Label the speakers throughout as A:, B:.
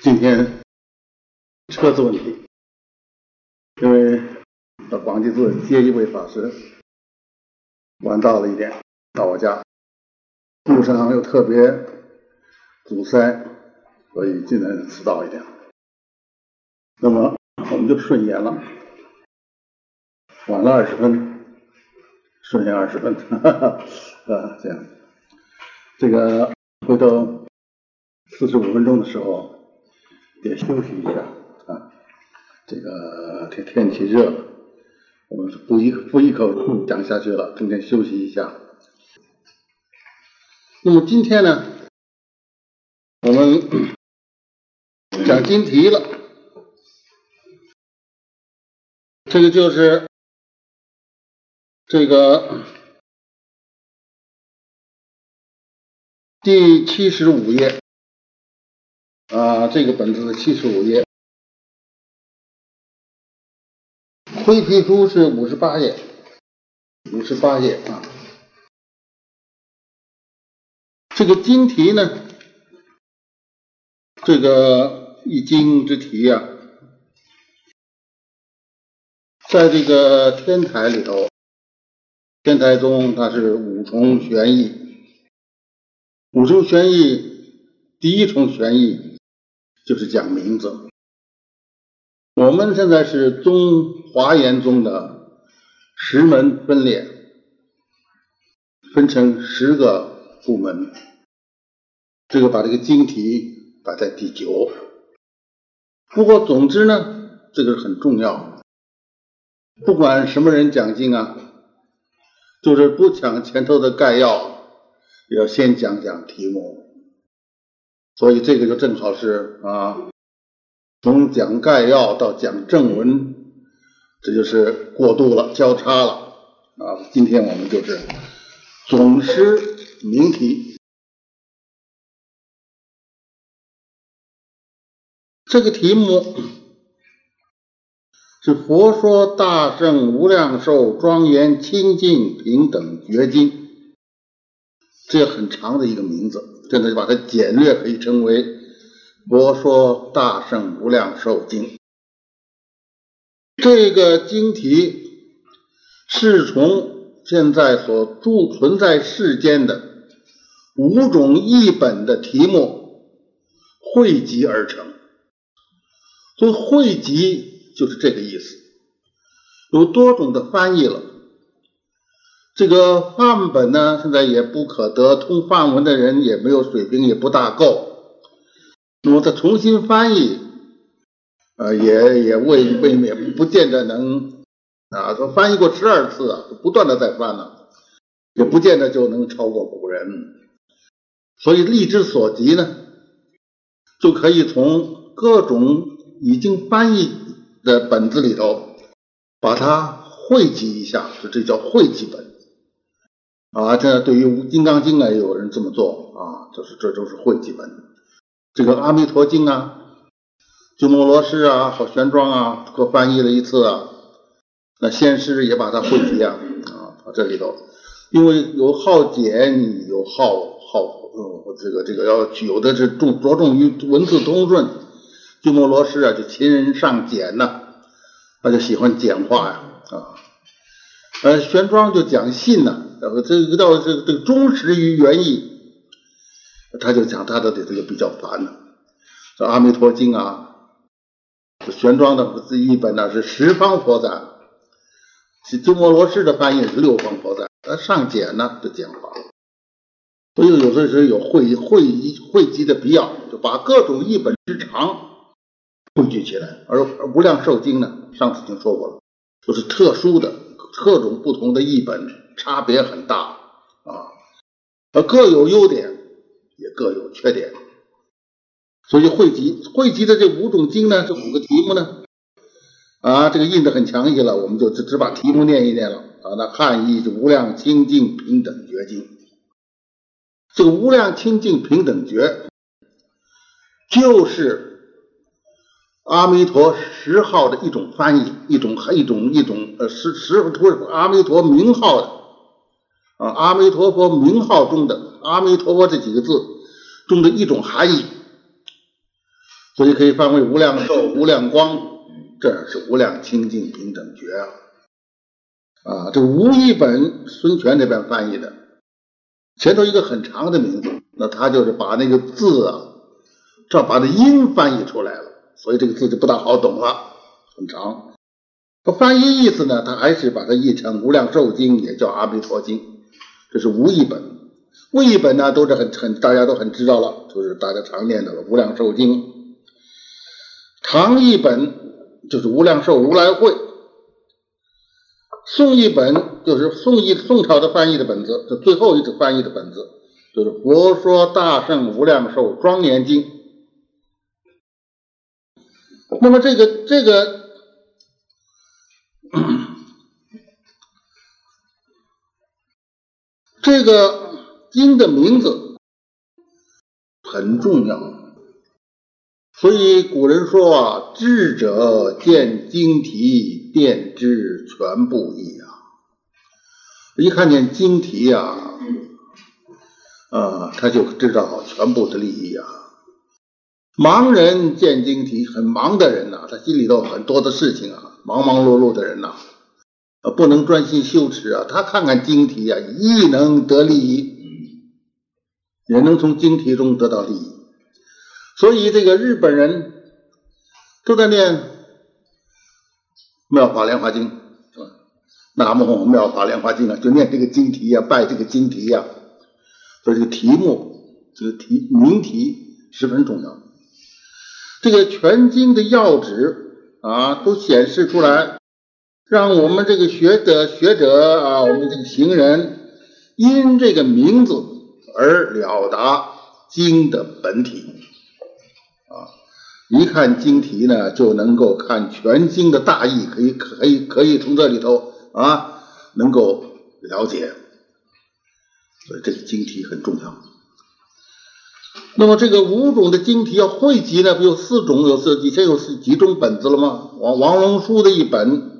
A: 今天车子问题，因为到广济寺接一位法师，晚到了一点，到我家，路上又特别堵塞，所以今天迟到一点。那么我们就顺延了，晚了二十分，顺延二十分，哈哈，啊，这样，这个回头四十五分钟的时候。得休息一下啊，这个天天气热了，我们不一不一口讲下去了，中间休息一下。那么今天呢，我们讲金题了，这个就是这个第七十五页。啊，这个本子是七十五页，灰皮书是五十八页，五十八页啊。这个经题呢，这个易经之题呀，在这个天台里头，天台中它是五重玄义，五重玄义，第一重玄义。就是讲名字。我们现在是中华严宗的十门分裂，分成十个部门。这个把这个经题摆在第九。不过总之呢，这个很重要。不管什么人讲经啊，就是不讲前头的概要，要先讲讲题目。所以这个就正好是啊，从讲概要到讲正文，这就是过渡了，交叉了啊。今天我们就是总师名题，这个题目是《佛说大圣无量寿庄严清净平等觉经》，这很长的一个名字。现在就把它简略可以称为《佛说大圣无量寿经》。这个经题是从现在所著存在世间的五种译本的题目汇集而成。所以汇集就是这个意思，有多种的翻译了。这个范本呢，现在也不可得，通范文的人也没有水平，也不大够。那么他重新翻译，呃，也也未未免不见得能啊。说翻译过十二次啊，不断的在翻了，也不见得就能超过古人。所以力之所及呢，就可以从各种已经翻译的本子里头，把它汇集一下，就这叫汇集本。啊，这对于《金刚经》啊，也有人这么做啊，就是这都是汇集本。这个《阿弥陀经》啊，鸠摩罗什啊，和玄奘啊，各翻译了一次啊。那先师也把它汇集啊，啊，这里头，因为有好简，有好好呃，这个这个要有的是重着重于文字通顺。鸠摩罗什啊，就勤人上简呐，他就喜欢简化呀，啊，呃，玄奘就讲信呐。然后这个到这个这个忠实于原意，他就讲他的这个比较烦了。这《阿弥陀经》啊，玄奘的这一本呢是十方佛赞，是鸠摩罗什的翻译是六方佛赞，他上简呢就简化，所以有的时候有汇汇汇集的必要，就把各种译本之长汇聚起来。而《无量寿经》呢，上次已经说过了，就是特殊的各种不同的译本。差别很大啊，呃，各有优点，也各有缺点，所以汇集汇集的这五种经呢，这五个题目呢，啊，这个印的很详细了，我们就只只把题目念一念了啊。那汉译是无量清净平等觉经，这个无量清净平等觉，就是阿弥陀十号的一种翻译，一种一种一种呃十十不是阿弥陀名号的。啊，阿弥陀佛名号中的阿弥陀佛这几个字中的一种含义，所以可以翻为无量寿、无量光，这是无量清净平等觉啊！啊，这无一本孙权这边翻译的，前头一个很长的名字，那他就是把那个字啊，这把这音翻译出来了，所以这个字就不大好懂了，很长。他翻译意思呢，他还是把它译成《无量寿经》，也叫《阿弥陀经》，这是无一本。无一本呢，都是很很大家都很知道了，就是大家常念的了《无量寿经》。唐译本就是《无量寿如来会》，宋译本就是宋译宋朝的翻译的本子，这最后一次翻译的本子就是《佛说大圣无量寿庄严经》。那么这个这个。这个经的名字很重要，所以古人说啊：“智者见经题，便知全部意啊。”一看见经题呀，啊，他就知道全部的利益啊。盲人见经题，很忙的人呐，他心里头很多的事情啊，忙忙碌碌的人呐。啊不能专心修持啊！他看看经题啊，亦能得利益，也能从经题中得到利益。所以这个日本人都在念《妙法莲华经》，是吧？南无妙法莲华经啊，就念这个经题呀，拜这个经题呀。所以这个题目，这个题名题十分重要。这个全经的要旨啊，都显示出来。让我们这个学者学者啊，我们这个行人因这个名字而了达经的本体啊，一看经题呢，就能够看全经的大意，可以可以可以从这里头啊，能够了解，所以这个经题很重要。那么这个五种的经题要汇集呢，不有四种，有四以前有四几种本子了吗？王王龙书的一本。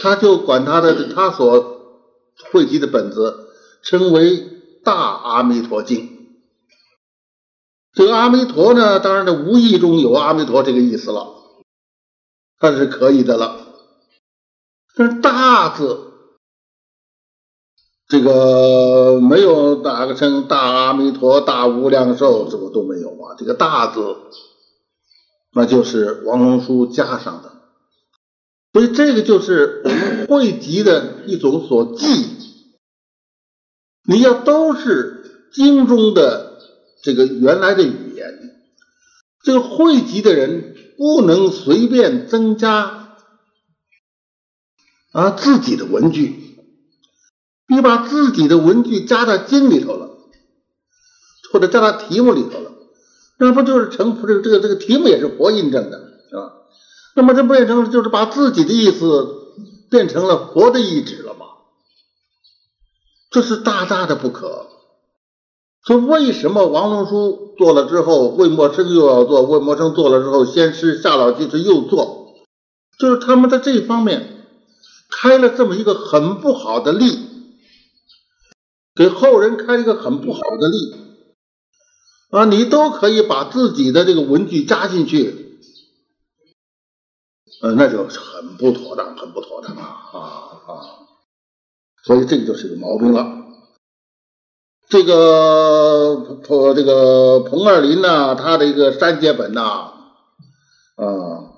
A: 他就管他的他所汇集的本子称为《大阿弥陀经》。这个阿弥陀呢，当然的无意中有阿弥陀这个意思了，他是可以的了。但是“大”字，这个没有打个称大阿弥陀、大无量寿，这不都没有吗。这个“大”字，那就是王龙书加上的。所以这个就是汇集的一种所记，你要都是经中的这个原来的语言，这个汇集的人不能随便增加啊自己的文句，你把自己的文句加到经里头了，或者加到题目里头了，那不就是成这个这个这个题目也是佛印证的，那么这不变成就是把自己的意思变成了佛的意志了吗？这是大大的不可。说为什么王龙书做了之后，魏默生又要做，魏默生做了之后，先师夏老居士又做，就是他们在这方面开了这么一个很不好的例，给后人开了一个很不好的例啊！你都可以把自己的这个文具加进去。呃，那就很不妥当，很不妥当啊啊啊！所以这个就是个毛病了。这个彭这个彭二林呢，他的一个删节本呐，啊，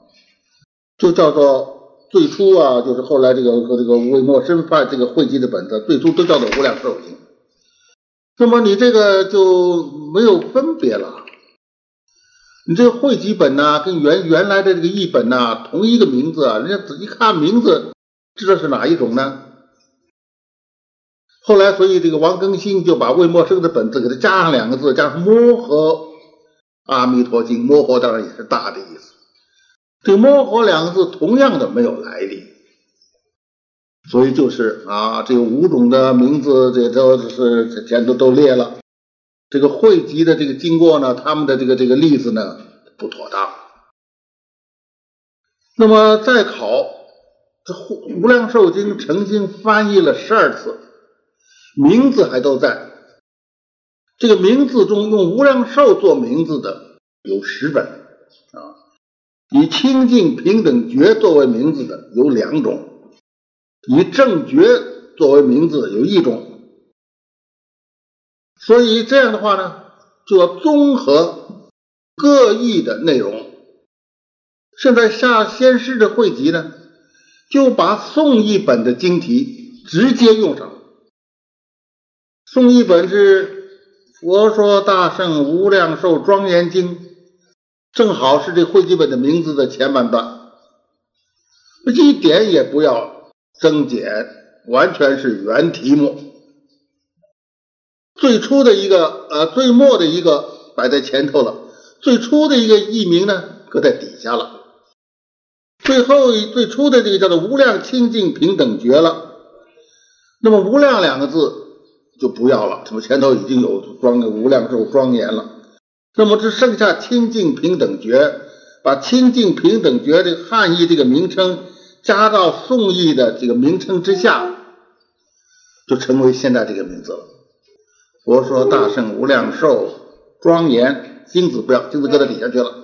A: 就叫做最初啊，就是后来这个和这个魏墨生发这个汇集的本子，最初都叫做无量寿经。那么你这个就没有分别了。你这个汇集本呢，跟原原来的这个译本呢，同一个名字啊，人家仔细看名字，知道是哪一种呢？后来，所以这个王更新就把魏默生的本子给他加上两个字，加上“摩诃阿弥陀经”。摩诃当然也是大的意思。这个“摩诃”两个字同样的没有来历，所以就是啊，这五种的名字，这都是前头都列了。这个汇集的这个经过呢，他们的这个这个例子呢不妥当。那么再考这《无量寿经》曾经翻译了十二次，名字还都在。这个名字中用“无量寿”做名字的有十本，啊。以清净平等觉作为名字的有两种，以正觉作为名字有一种。所以这样的话呢，就要综合各异的内容。现在下先师的汇集呢，就把宋译本的经题直接用上。宋译本是《佛说大圣无量寿庄严经》，正好是这汇集本的名字的前半段，一点也不要增减，完全是原题目。最初的一个呃，最末的一个摆在前头了，最初的一个译名呢搁在底下了，最后最初的这个叫做无量清净平等觉了。那么无量两个字就不要了，什么前头已经有庄无量寿庄严了，那么只剩下清净平等觉，把清净平等觉的汉译这个名称加到宋译的这个名称之下，就成为现在这个名字了。佛说大圣无量寿庄严经子不要，经子搁在底下去了。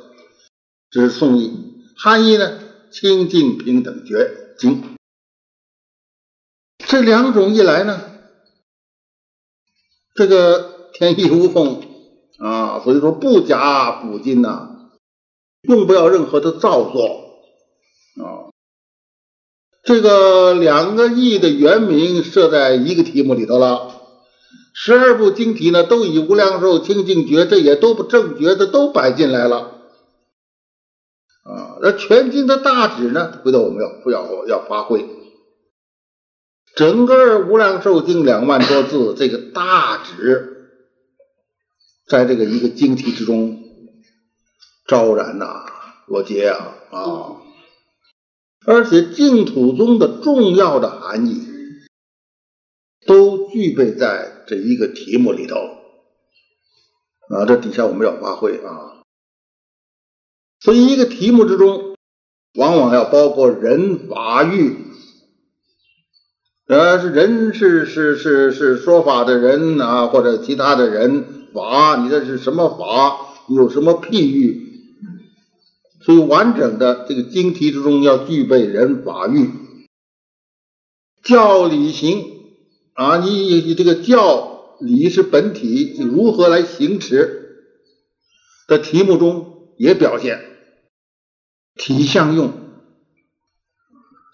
A: 这是宋义，汉义呢清净平等觉经。这两种一来呢，这个天衣无缝啊，所以说不假补金呐，用不了任何的造作啊。这个两个亿的原名设在一个题目里头了。十二部经题呢，都以无量寿清净觉，这也都不正觉的都摆进来了啊。那全经的大旨呢，回头我们要不要要发挥？整个无量寿经两万多字，这个大旨，在这个一个经题之中昭然呐，罗杰啊啊，而且净土宗的重要的含义都具备在。这一个题目里头啊，这底下我们要发挥啊，所以一个题目之中，往往要包括人法欲，呃，是人是是是是说法的人啊，或者其他的人法，你这是什么法？有什么譬喻？所以完整的这个经题之中要具备人法欲，教理行。啊，你你这个教理是本体，如何来行持的题目中也表现体相用，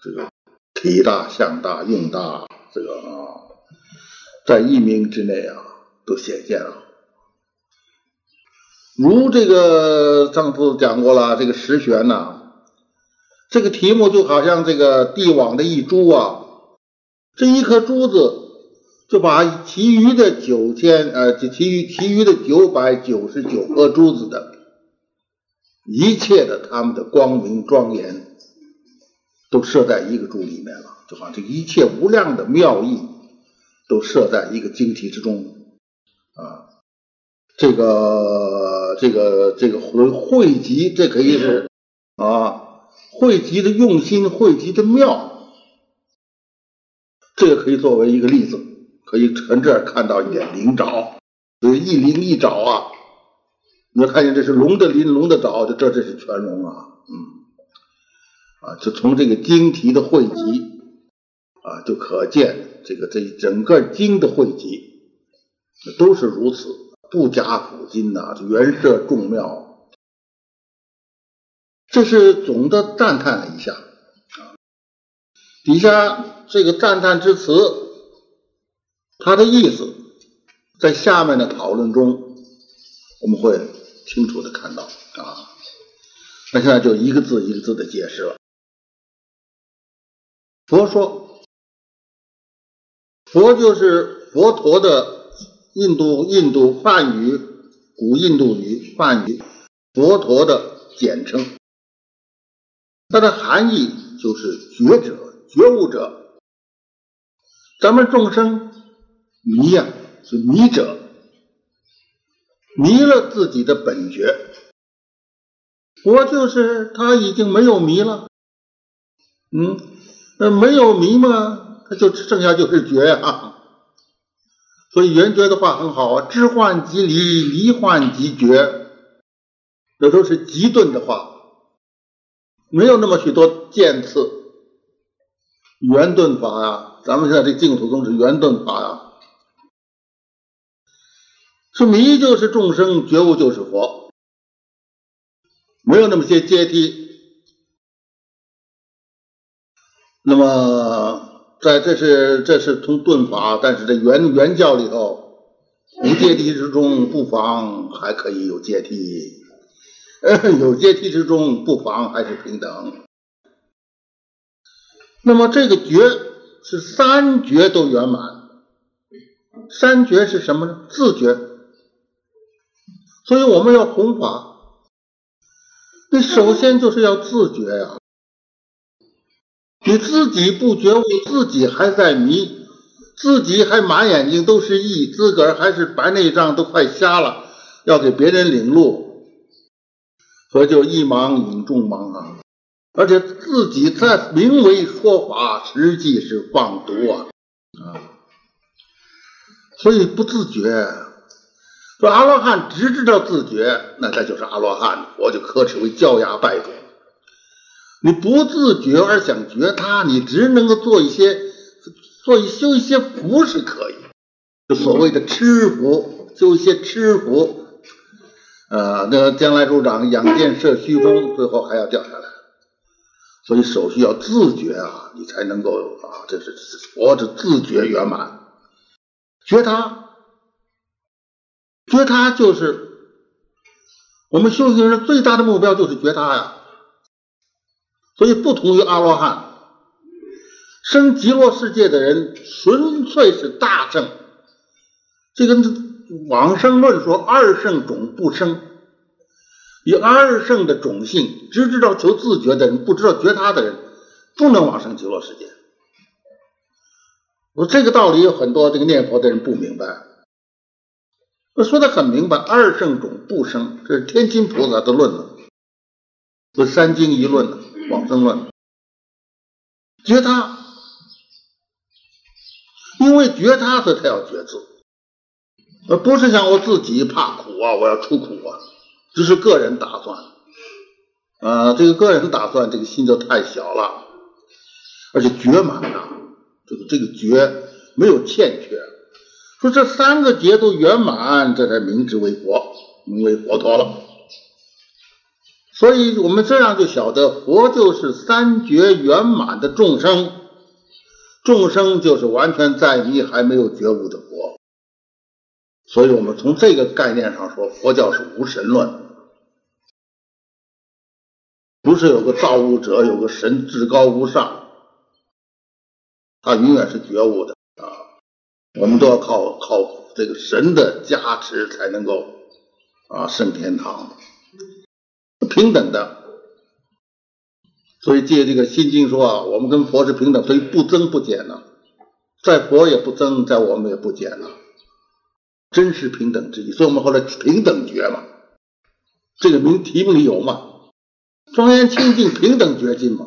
A: 这个体大相大用大，这个啊，在一名之内啊都显现了。如这个上次讲过了，这个十玄呐，这个题目就好像这个帝王的一珠啊，这一颗珠子。就把其余的九千呃，其余其余的九百九十九颗珠子的一切的他们的光明庄严，都设在一个珠里面了。就好像这一切无量的妙意，都设在一个晶体之中啊。这个这个这个汇汇集，这可以是啊，汇集的用心，汇集的妙，这个可以作为一个例子。可以从这儿看到一点灵爪，所以一灵一爪啊，你要看见这是龙的鳞，龙的爪，就这这是全龙啊，嗯，啊，就从这个经题的汇集啊，就可见这个这整个经的汇集都是如此，不加辅金呐，原设众妙，这是总的赞叹了一下啊，底下这个赞叹之词。他的意思，在下面的讨论中，我们会清楚的看到啊。那现在就一个字一个字的解释了。佛说，佛就是佛陀的印度印度梵语古印度语梵语，佛陀的简称。它的含义就是觉者、觉悟者。咱们众生。迷呀，是迷者，迷了自己的本觉。我就是他，已经没有迷了。嗯，那没有迷嘛，他就剩下就是觉呀。所以圆觉的话很好啊，知幻即离，离幻即觉。这都是极顿的话，没有那么许多渐次。圆顿法呀，咱们现在这净土宗是圆顿法呀。是迷就是众生，觉悟就是佛，没有那么些阶梯。那么，在这是这是从顿法，但是这原原教里头，无阶梯之中不妨还可以有阶梯，有阶梯之中不妨还是平等。那么这个觉是三觉都圆满，三觉是什么呢？自觉。所以我们要弘法，你首先就是要自觉呀。你自己不觉悟，自己还在迷，自己还满眼睛都是意，自个儿还是白内障都快瞎了，要给别人领路，所以就一盲引众盲啊。而且自己在名为说法，实际是放毒啊啊！所以不自觉。说阿罗汉只知道自觉，那他就是阿罗汉，我就可耻为教哑败种。你不自觉而想觉他，你只能够做一些做一修一些福是可以，就所谓的吃福，修一些吃福。呃，那将来主长养剑射虚空，最后还要掉下来。所以首先要自觉啊，你才能够啊，这是佛的自觉圆满，觉他。觉他就是我们修行人最大的目标，就是觉他呀。所以不同于阿罗汉，生极乐世界的人纯粹是大圣。这个往生论说二圣种不生，以二圣的种性，只知道求自觉的人，不知道觉他的人，不能往生极乐世界。我这个道理有很多这个念佛的人不明白。我说的很明白，二圣种不生，这是天津菩萨的论了，这三经一论往生论，觉他，因为觉他，所以他要觉自，而不是像我自己怕苦啊，我要出苦啊，只是个人打算，啊，这个个人打算，这个心就太小了，而且觉满了，这个这个觉没有欠缺。说这三个劫都圆满，这才名之为佛，名为佛陀了。所以我们这样就晓得，佛就是三觉圆满的众生，众生就是完全在迷还没有觉悟的佛。所以我们从这个概念上说，佛教是无神论，不是有个造物者，有个神至高无上，他永远是觉悟的。我们都要靠靠这个神的加持才能够啊升天堂，平等的。所以借这个心经说啊，我们跟佛是平等，所以不增不减呢，在佛也不增，在我们也不减呢，真是平等之意。所以我们后来平等觉嘛，这个名题目里有嘛，庄严清净平等觉经嘛，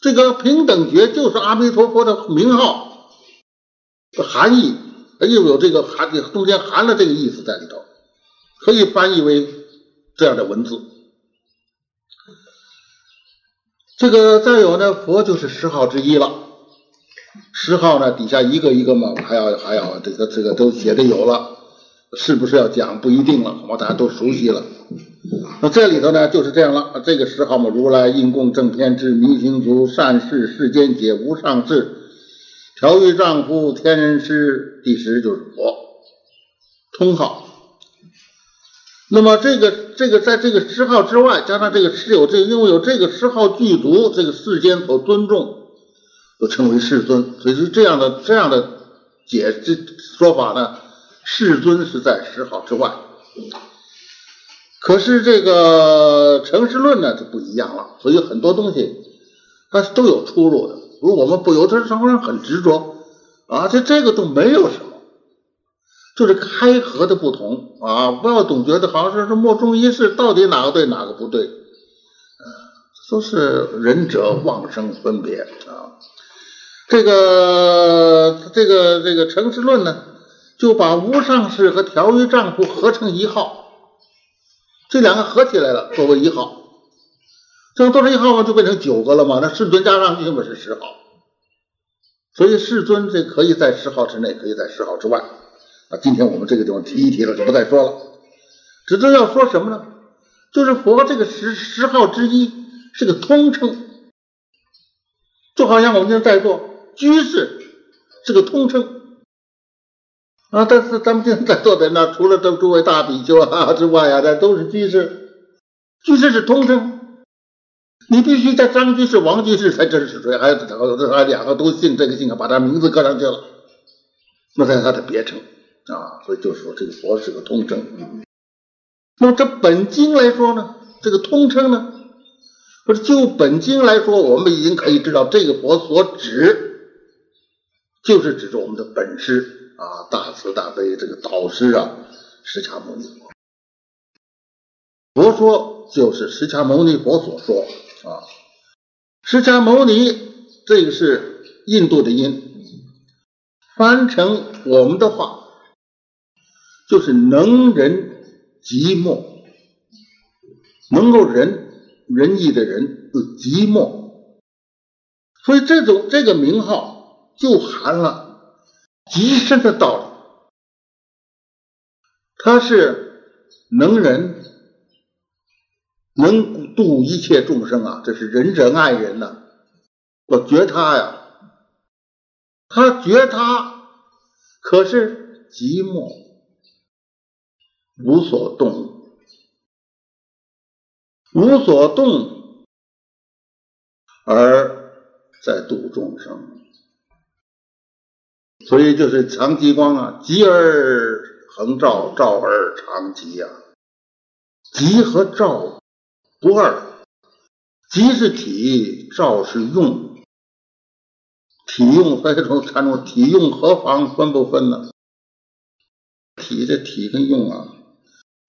A: 这个平等觉就是阿弥陀佛的名号。含义又有这个含，中间含了这个意思在里头，可以翻译为这样的文字。这个再有呢，佛就是十号之一了。十号呢，底下一个一个嘛，还要还要这个这个都写的有了，是不是要讲不一定了，恐怕大家都熟悉了。那这里头呢就是这样了，这个十号嘛，如来应供正天智明行足善事世间解无上智。调御丈夫天人师第十就是佛通号。那么这个这个在这个十号之外，加上这个是有这因为有这个十号具足，这个世间所尊重，就称为世尊。所以是这样的这样的解这说法呢，世尊是在十号之外。可是这个成实论呢就不一样了，所以很多东西它是都有出入的。如果我们不由得常常很执着啊，这这个都没有什么，就是开合的不同啊，不要总觉得好像是莫衷一是，到底哪个对哪个不对，啊，都是仁者妄生分别啊。这个这个这个诚实论呢，就把无上士和调御丈夫合成一号，这两个合起来了，作为一号。这样做成一号嘛，就变成九个了嘛。那世尊加上去嘛是十号，所以世尊这可以在十号之内，可以在十号之外。啊，今天我们这个地方提一提了，就不再说了。只是要说什么呢？就是佛这个十十号之一是个通称，就好像我们现在在座居士是个通称啊。但是咱们现在在座的那，除了这诸位大比丘啊之外啊，那都是居士，居士是通称。你必须在张居士、王居士才这是谁，还有还两个都姓这个姓啊，把他名字搁上去了，那才他的别称啊。所以就说这个佛是个通称。那么这本经来说呢，这个通称呢，不是就本经来说，我们已经可以知道，这个佛所指就是指着我们的本师啊，大慈大悲这个导师啊，释迦牟尼佛。佛说就是释迦牟尼佛所说。啊，释迦牟尼，这个是印度的音，翻成我们的话，就是能人寂寞，能够仁仁义的仁，寂寞，所以这种这个名号就含了极深的道理，他是能人。能度一切众生啊，这是仁者爱人呐。我觉他呀，他觉他，可是寂寞，无所动，无所动，而在度众生。所以就是常极光啊，极而恒照，照而长吉呀，极和照。不二，即是体，照是用，体用分成三种，体用何妨分不分呢？体这体跟用啊，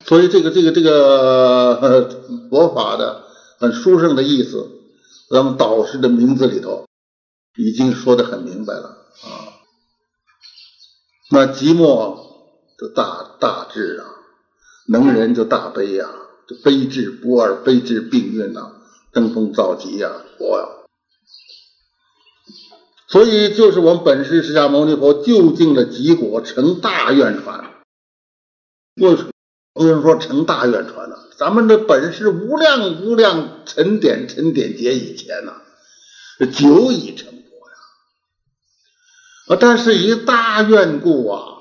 A: 所以这个这个这个佛法的很殊胜的意思，咱们导师的名字里头已经说的很明白了啊。那寂寞就大大智啊，能人就大悲呀。悲智不二，悲智并运呐，登峰造极呀，佛呀！所以就是我们本师释迦牟尼佛究竟的极果，成大愿传。为什么？为什么说成大愿传呢？咱们的本师无量无量沉点沉点劫以前呐，久已成佛呀。啊，但是以大愿故啊。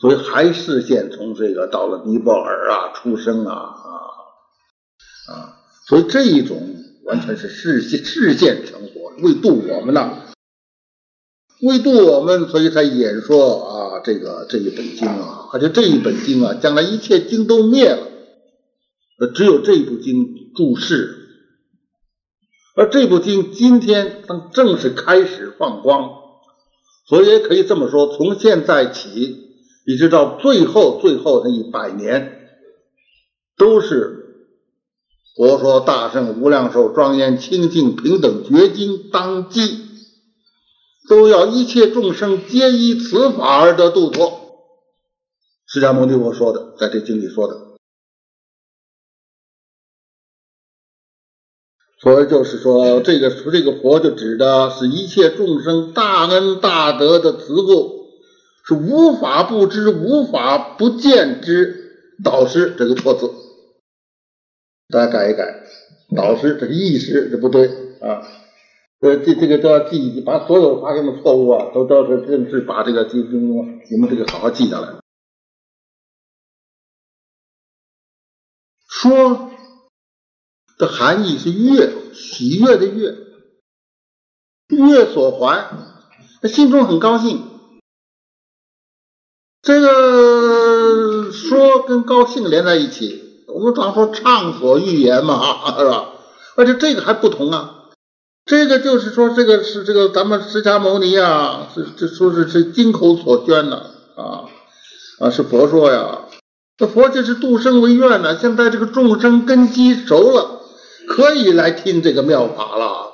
A: 所以还视线从这个到了尼泊尔啊出生啊啊啊，所以这一种完全是视线视线成佛，为度我们呐，为度我们，所以才演说啊这个这一本经啊，而且这一本经啊，将来一切经都灭了，只有这部经注释，而这部经今天正正式开始放光，所以也可以这么说，从现在起。一直到最后，最后那一百年，都是佛说大圣无量寿庄严清净平等觉经当机，都要一切众生皆依此法而得度脱。释迦牟尼佛说的，在这经里说的，所以就是说，这个这个佛就指的是一切众生大恩大德的慈父。是无法不知、无法不见之导师这个错字，大家改一改。导师这是意识，这不对啊。呃，这这个都要记，把所有发现的错误啊，都都是正式把这个记中，你们这个好好记下来。说的含义是悦，喜悦的悦，悦所还，他心中很高兴。这个说跟高兴连在一起，我们常说畅所欲言嘛，是吧？而且这个还不同啊，这个就是说，这个是这个咱们释迦牟尼啊，是这说是是金口所捐的啊啊，是佛说呀，这佛就是度生为愿呢。现在这个众生根基熟了，可以来听这个妙法了。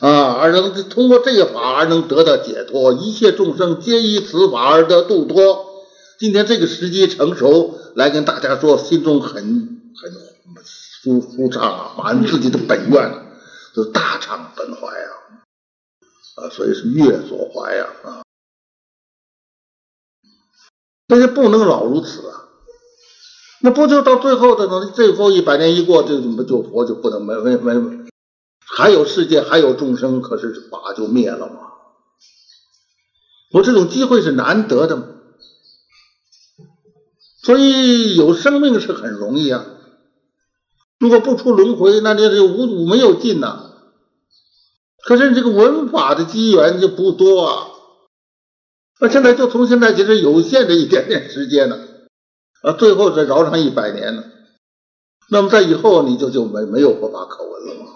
A: 啊，而能通过这个法而能得到解脱，一切众生皆依此法而得度脱，今天这个时机成熟，来跟大家说，心中很很舒舒畅，满自己的本愿，是大畅本怀啊，啊，所以是月所怀呀啊，但是不能老如此啊，那不就到最后的呢？最后一百年一过，就怎么就佛就不能没没没，还有世界，还有众生，可是法就灭了吗？我这种机会是难得的。所以有生命是很容易啊，如果不出轮回，那这这无无没有尽呐。可是这个文法的机缘就不多啊，那现在就从现在其实有限的一点点时间呢，啊，最后再饶上一百年呢，那么在以后你就就没没有佛法可闻了吗？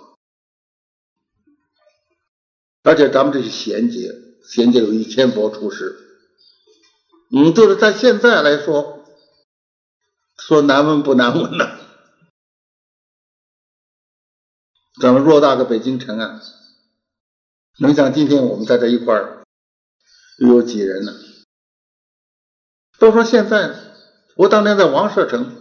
A: 而且咱们这是衔接，衔接有一千佛出世，嗯，就是在现在来说。说难闻不难闻呢？咱们偌大个北京城啊，能想今天我们在这一块儿又有几人呢？都说现在，我当年在王舍城，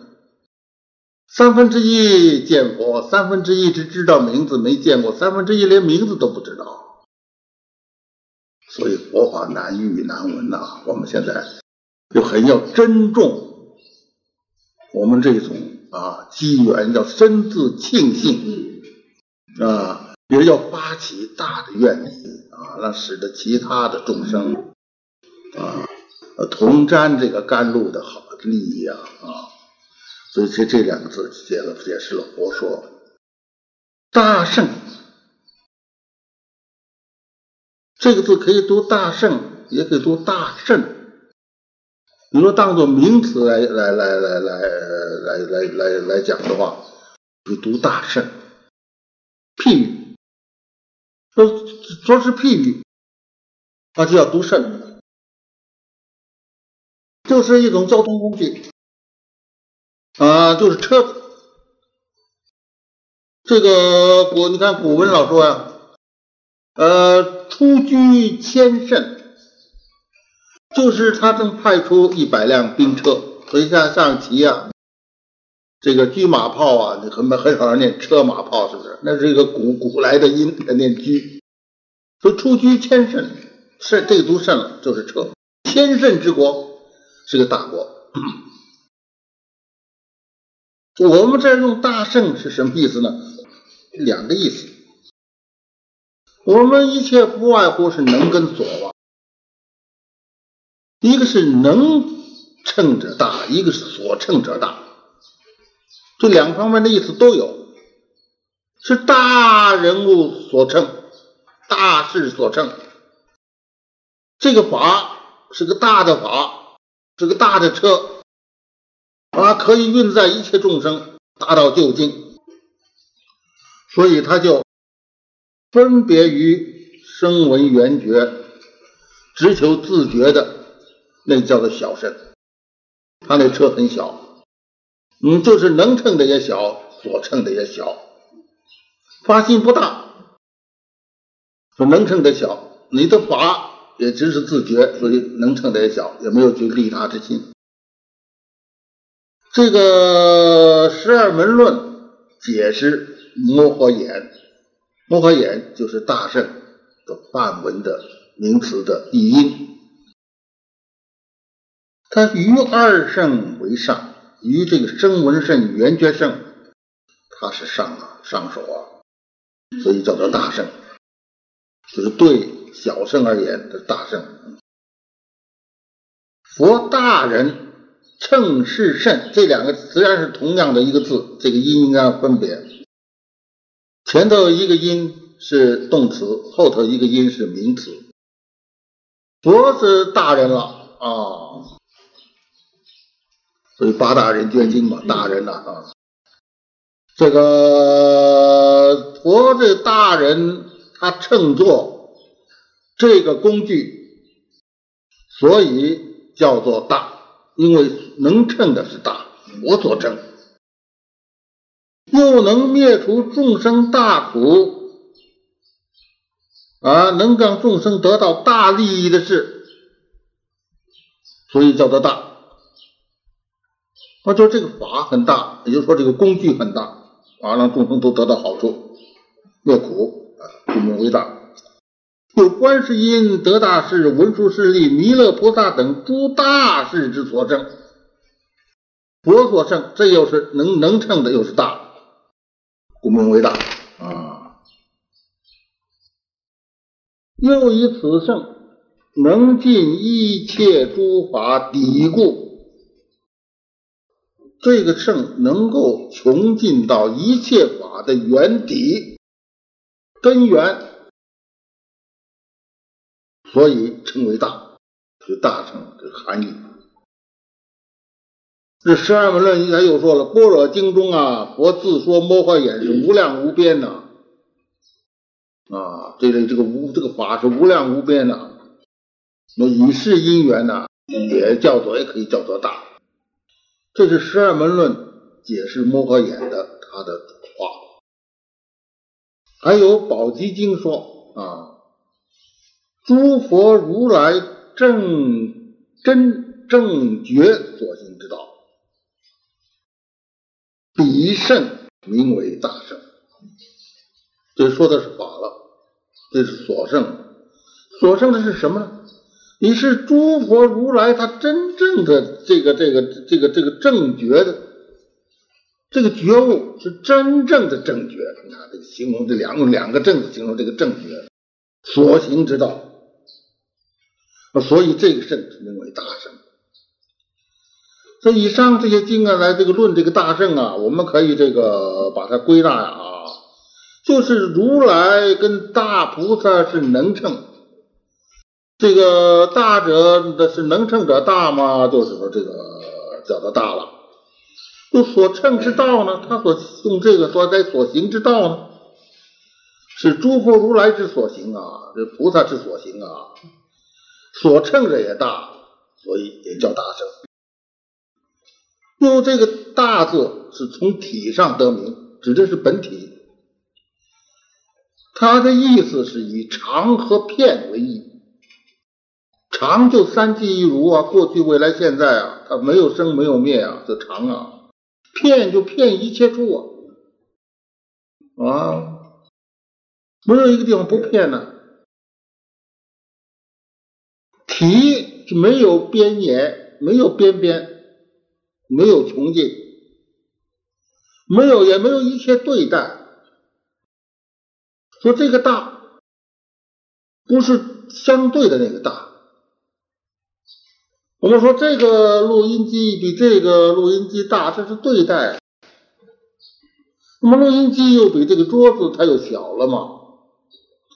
A: 三分之一见佛，三分之一只知道名字没见过，三分之一连名字都不知道。所以佛法难遇难闻呐。我们现在就很要珍重。我们这种啊机缘要深自庆幸啊，也要发起大的愿力啊，那使得其他的众生啊同沾这个甘露的好利益啊啊，所以这这两个字解了解释了佛说大圣这个字可以读大圣，也可以读大圣。你说当做名词来来来来来来来来来讲的话，就读大圣。譬喻，说说是譬喻，那就要读圣，就是一种交通工具啊，就是车子。这个古你看古文老说呀，呃，出居千乘。就是他正派出一百辆兵车，所以像象棋啊，这个车马炮啊，很很少人念车马炮，是不是？那是一个古古来的音，念车。说出居千乘，是这个读胜了，就是车。千乘之国是个大国。我们这用大圣是什么意思呢？两个意思。我们一切不外乎是能跟所望。一个是能乘者大，一个是所乘者大，这两方面的意思都有，是大人物所乘，大事所乘。这个法是个大的法，是个大的车，啊，可以运载一切众生达到究竟，所以他就分别于声闻缘觉，只求自觉的。那叫做小圣，他那车很小，嗯，就是能乘的也小，所乘的也小，发心不大，说能乘的小，你的法也只是自觉，所以能乘的也小，也没有去利他之心。这个十二门论解释摩诃眼，摩诃眼就是大圣的梵文的名词的译音。他于二圣为上，于这个声闻圣、缘觉圣，他是上啊，上首啊，所以叫做大圣，就是对小圣而言的大圣。佛大人称是圣，这两个虽然是同样的一个字，这个音应该分别，前头一个音是动词，后头一个音是名词。佛是大人了啊。所以八大人捐精嘛，大人呐啊，这个佛这大人他乘坐这个工具，所以叫做大，因为能乘的是大，我所乘，又能灭除众生大苦，啊，能让众生得到大利益的事，所以叫做大。那就这个法很大，也就是说这个工具很大，啊，让众生都得到好处，灭苦啊，故名为大。有观世音、得大士、文殊师利、弥勒菩萨等诸大事之所证，佛所证，这又是能能称的，又是大，故名为大啊。又以此圣能尽一切诸法底故，这个圣能够穷尽到一切法的原底根源。所以称为大，是大乘这个含义。这十二门论他又说了，《般若经》中啊，佛自说摩诃眼是无量无边呐，啊，这个这个无这个法是无量无边呐。那以是因缘呐，也叫做也可以叫做大。这是十二门论解释摩诃眼的他的话。还有《宝积经》说啊。诸佛如来正真正觉所行之道，彼圣名为大圣。这说的是法了，这是所圣。所圣的是什么呢？你是诸佛如来他真正的这个这个这个这个正觉的这个觉悟是真正的正觉。你看，这形容这两用两个正字形容这个正觉所行之道。所以这个圣名为大圣。所以以上这些经啊，来这个论这个大圣啊，我们可以这个把它归纳啊，就是如来跟大菩萨是能称。这个大者的是能称者大嘛，就是说这个叫做大了。就所称之道呢，他所用这个说在所行之道呢，是诸佛如来之所行啊，这菩萨之所行啊。所称者也大，所以也叫大圣。用这个“大”字是从体上得名，指的是本体。它的意思是以长和片为义。长就三际一如啊，过去、未来、现在啊，它没有生，没有灭啊，这长啊。片就片一切处啊，啊，没有一个地方不片呢。体就没有边沿，没有边边，没有穷尽，没有也没有一切对待。说这个大不是相对的那个大。我们说这个录音机比这个录音机大，这是对待。那么录音机又比这个桌子它又小了嘛？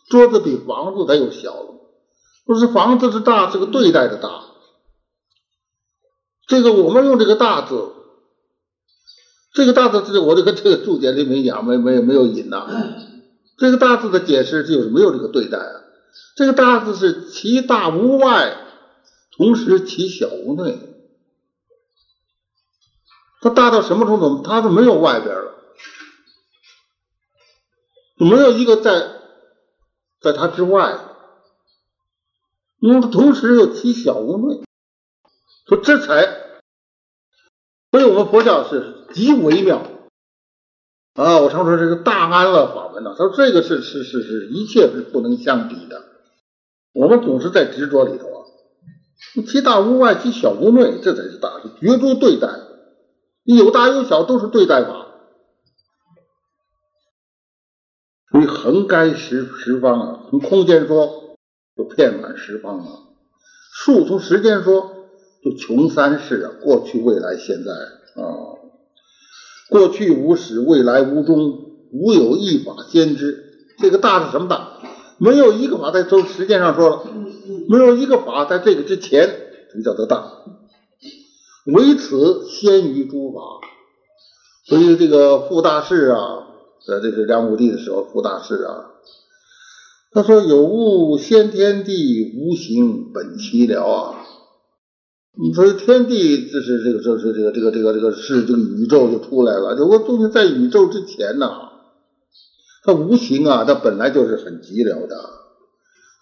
A: 桌子比房子它又小了。不是房子是大，是个对待的大。这个我们用这个大字，这个大字是我这个这个注解里没讲，没没没有引呐。这个大字的解释就是没有这个对待啊。这个大字是其大无外，同时其小无内。它大到什么程度？它是没有外边了，没有一个在在它之外。因为同时又其小无内，说这才，所以我们佛教是极微妙啊！我常说这个大安乐法门呢，他说这个是是是是一切是不能相比的。我们总是在执着里头啊，其大无外，其小无内，这才是大，是绝诸对待，你有大有小都是对待法，所以横该十十方啊，从空间说。就遍满十方啊！数从时间说，就穷三世啊，过去、未来、现在啊。过去无始，未来无终，无有一法先知。这个大是什么大？没有一个法在从时间上说了，没有一个法在这个之前，这叫做大。唯此先于诸法。所以这个傅大士啊，在这个梁武帝的时候，傅大士啊。他说：“有物先天地，无形本其了啊！你说天地，这是这个，这是这个，这个，这个，这个是这个宇宙就出来了。有个东西在宇宙之前呢，它无形啊，它本来就是很寂寥的，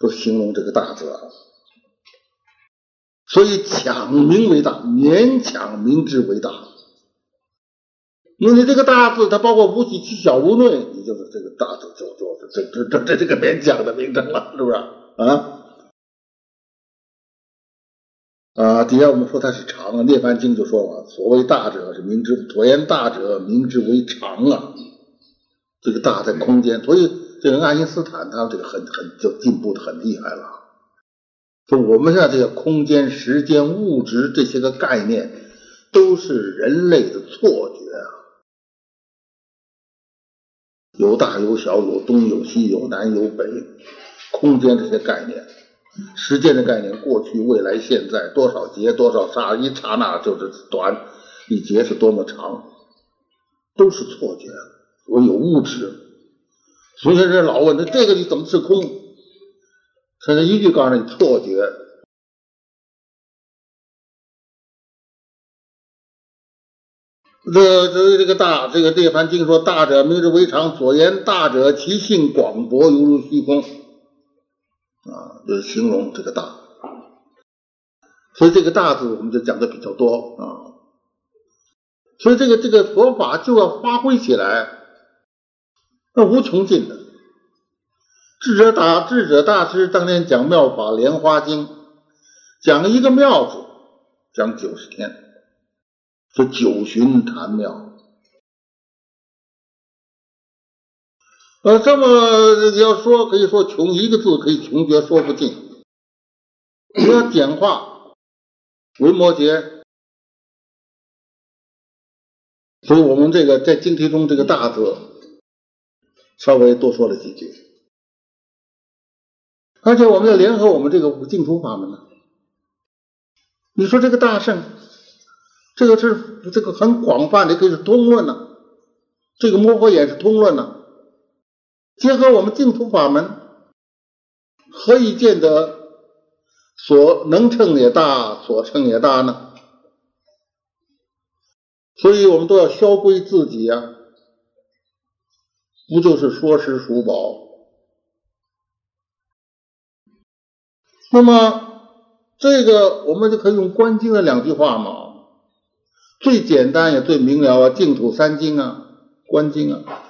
A: 都形容这个大字。所以抢名为大，勉强名之为大因为你这个大字，它包括无喜其小无内，你就是这个大字，就就这这这这个勉强的名称了，是不是啊？啊，底下我们说它是长啊，《涅槃经》就说了，所谓大者是明之，所言大者明之为长啊。这个大在空间，所以这个爱因斯坦他这个很很就进步的很厉害了。就我们现在这个空间、时间、物质这些个概念，都是人类的错觉啊。有大有小，有东有西，有南有北，空间这些概念，时间的概念，过去、未来、现在，多少节、多少刹，一刹那就是短，一节是多么长，都是错觉。我有物质，所以人老问他这个你怎么是空？他这一句告诉你错觉。这这这个大，这个这盘经说大者名之为长，所言大者其性广博，犹如虚空啊，就是形容这个大。所以这个大字我们就讲的比较多啊。所以这个这个佛法就要发挥起来。那无穷尽的，智者大智者大师当年讲《妙法莲花经》，讲一个妙字，讲九十天，说九旬谈妙。呃，这么要说，可以说穷一个字可以穷绝说不尽。你要简化，维摩诘。所以我们这个在经题中这个大字。稍微多说了几句，而且我们要联合我们这个五净土法门呢。你说这个大圣，这个是这个很广泛的，可以是通论呢。这个摩诃也是通论呢。结合我们净土法门，何以见得所能称也大，所称也大呢？所以我们都要消归自己呀。不就是说时属宝？那么这个我们就可以用观经的两句话嘛，最简单也最明了啊，净土三经啊，观经啊，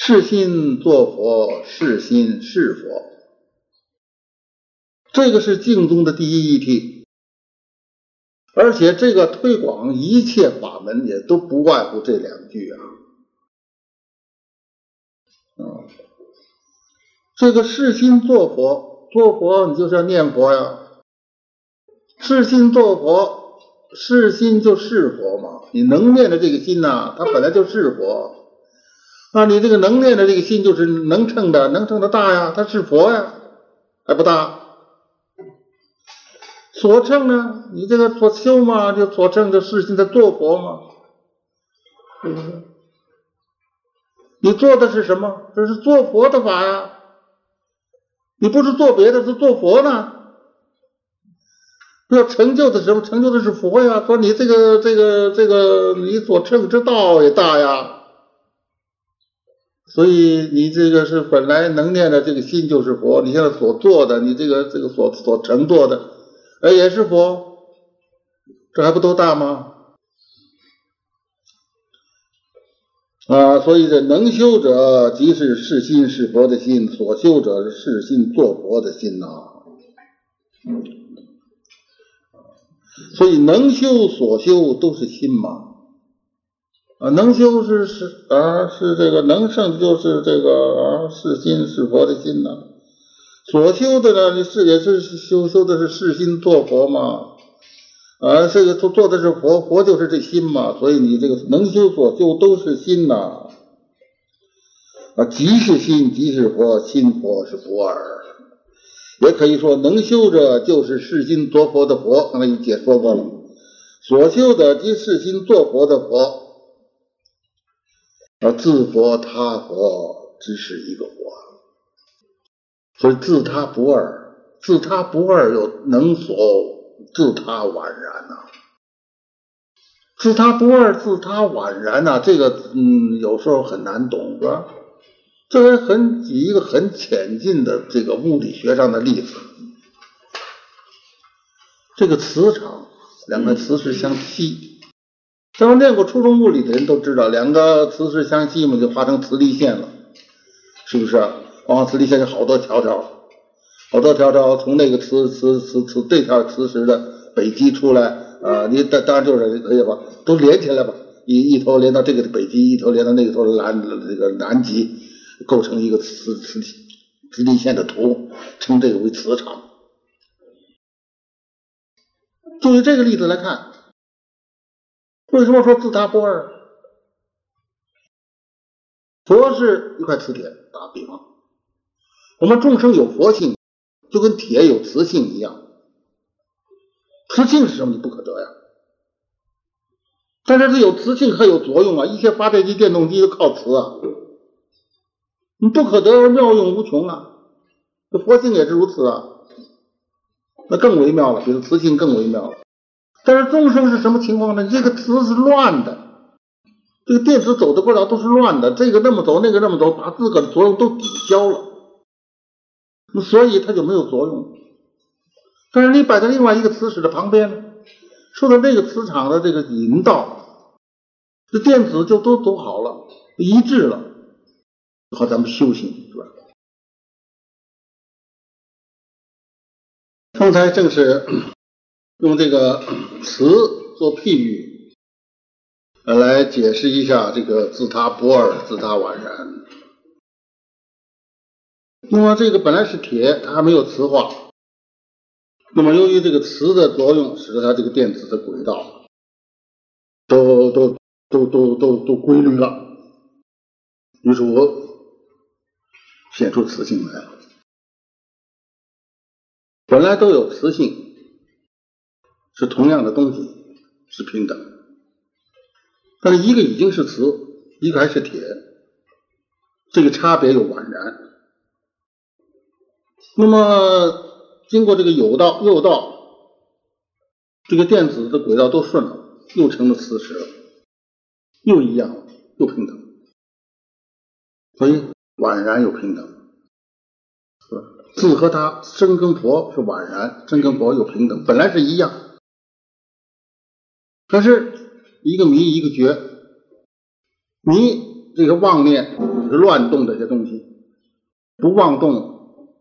A: 是心作佛，是心是佛，这个是净宗的第一议题，而且这个推广一切法门也都不外乎这两句啊。这个是心做佛，做佛你就是要念佛呀。是心做佛，是心就是佛嘛。你能念的这个心呐，它本来就是佛。那你这个能念的这个心就是能称的，能称的大呀，它是佛呀，还不大？所称呢？你这个所修嘛，就所称的事情在做佛嘛，是不是？你做的是什么？这是做佛的法呀。你不是做别的，是做佛呢。要成就的什么？成就的是佛呀。说你这个这个这个，你所称之道也大呀。所以你这个是本来能念的这个心就是佛。你现在所做的，你这个这个所所成做的，哎，也是佛。这还不都大吗？啊，所以这能修者即是是心是佛的心，所修者是心做佛的心呐。所以能修所修都是心嘛。啊，能修是是啊是这个能胜就是这个啊是心是佛的心呐。所修的呢，你是也是修修的是是心做佛嘛。啊，这个做做的是佛，佛就是这心嘛，所以你这个能修所修都是心呐。啊，即是心，即是佛，心佛是不二。也可以说，能修者就是是心作佛的佛。刚才已解说过了，所修的即是心作佛的佛。啊，自佛他佛只是一个佛，所以自他不二，自他不二又能否。自他宛然呐，自他不二，自他宛然呐，这个嗯，有时候很难懂，是吧？这是很举一个很浅近的这个物理学上的例子。这个磁场，两个磁石相吸，咱们练过初中物理的人都知道，两个磁石相吸嘛，就发生磁力线了，是不是？往磁力线有好多条条，好多条条从那个磁磁磁磁这条磁石的北极出来，啊，你当当然就是可以吧，都连起来吧，一一头连到这个北极，一头连到那个头南这个南极，构成一个磁磁磁力线的图，称这个为磁场。就以这个例子来看。为什么说自他不二？佛是一块磁铁，打个比方，我们众生有佛性，就跟铁有磁性一样。磁性是什么？你不可得呀。但是它有磁性还有作用啊，一些发电机、电动机都靠磁啊。你不可得而妙用无穷啊。这佛性也是如此啊。那更微妙了，比磁性更微妙了。但是众生是什么情况呢？这个磁是乱的，这个电子走的轨道都是乱的，这个那么走，那个那么走，把自个的作用都抵消了，所以它就没有作用。但是你摆在另外一个磁石的旁边，受到那个磁场的这个引导，这电子就都走好了，一致了，和咱们修行是吧？刚才正是。用这个词做譬喻，来解释一下这个自他不二，自他宛然。那么这个本来是铁，它还没有磁化。那么由于这个磁的作用，使得它这个电子的轨道都都都都都都规律了，于是我显出磁性来了。本来都有磁性。是同样的东西，是平等，但是一个已经是磁，一个还是铁，这个差别又宛然。那么经过这个有道、右道，这个电子的轨道都顺了，又成了磁石了，又一样，又平等，所以宛然又平等，是吧？自和他生跟佛是宛然，生跟佛又平等，本来是一样。可是一个迷一个觉，迷这个妄念是乱动这些东西，不妄动，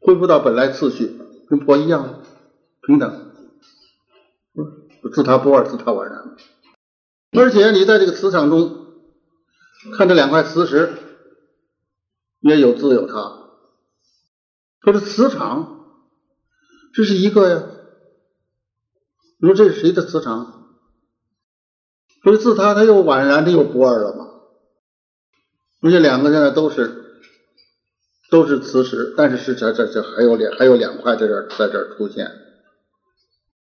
A: 恢复到本来次序，跟佛一样平等，自他不二，自他宛然。而且你在这个磁场中看这两块磁石，也有自有他，可是磁场这是一个呀。你说这是谁的磁场？所以自他，他又宛然，他又不二了嘛。而且两个现在都是都是磁石，但是是这这这还有两还有两块在这在这出现。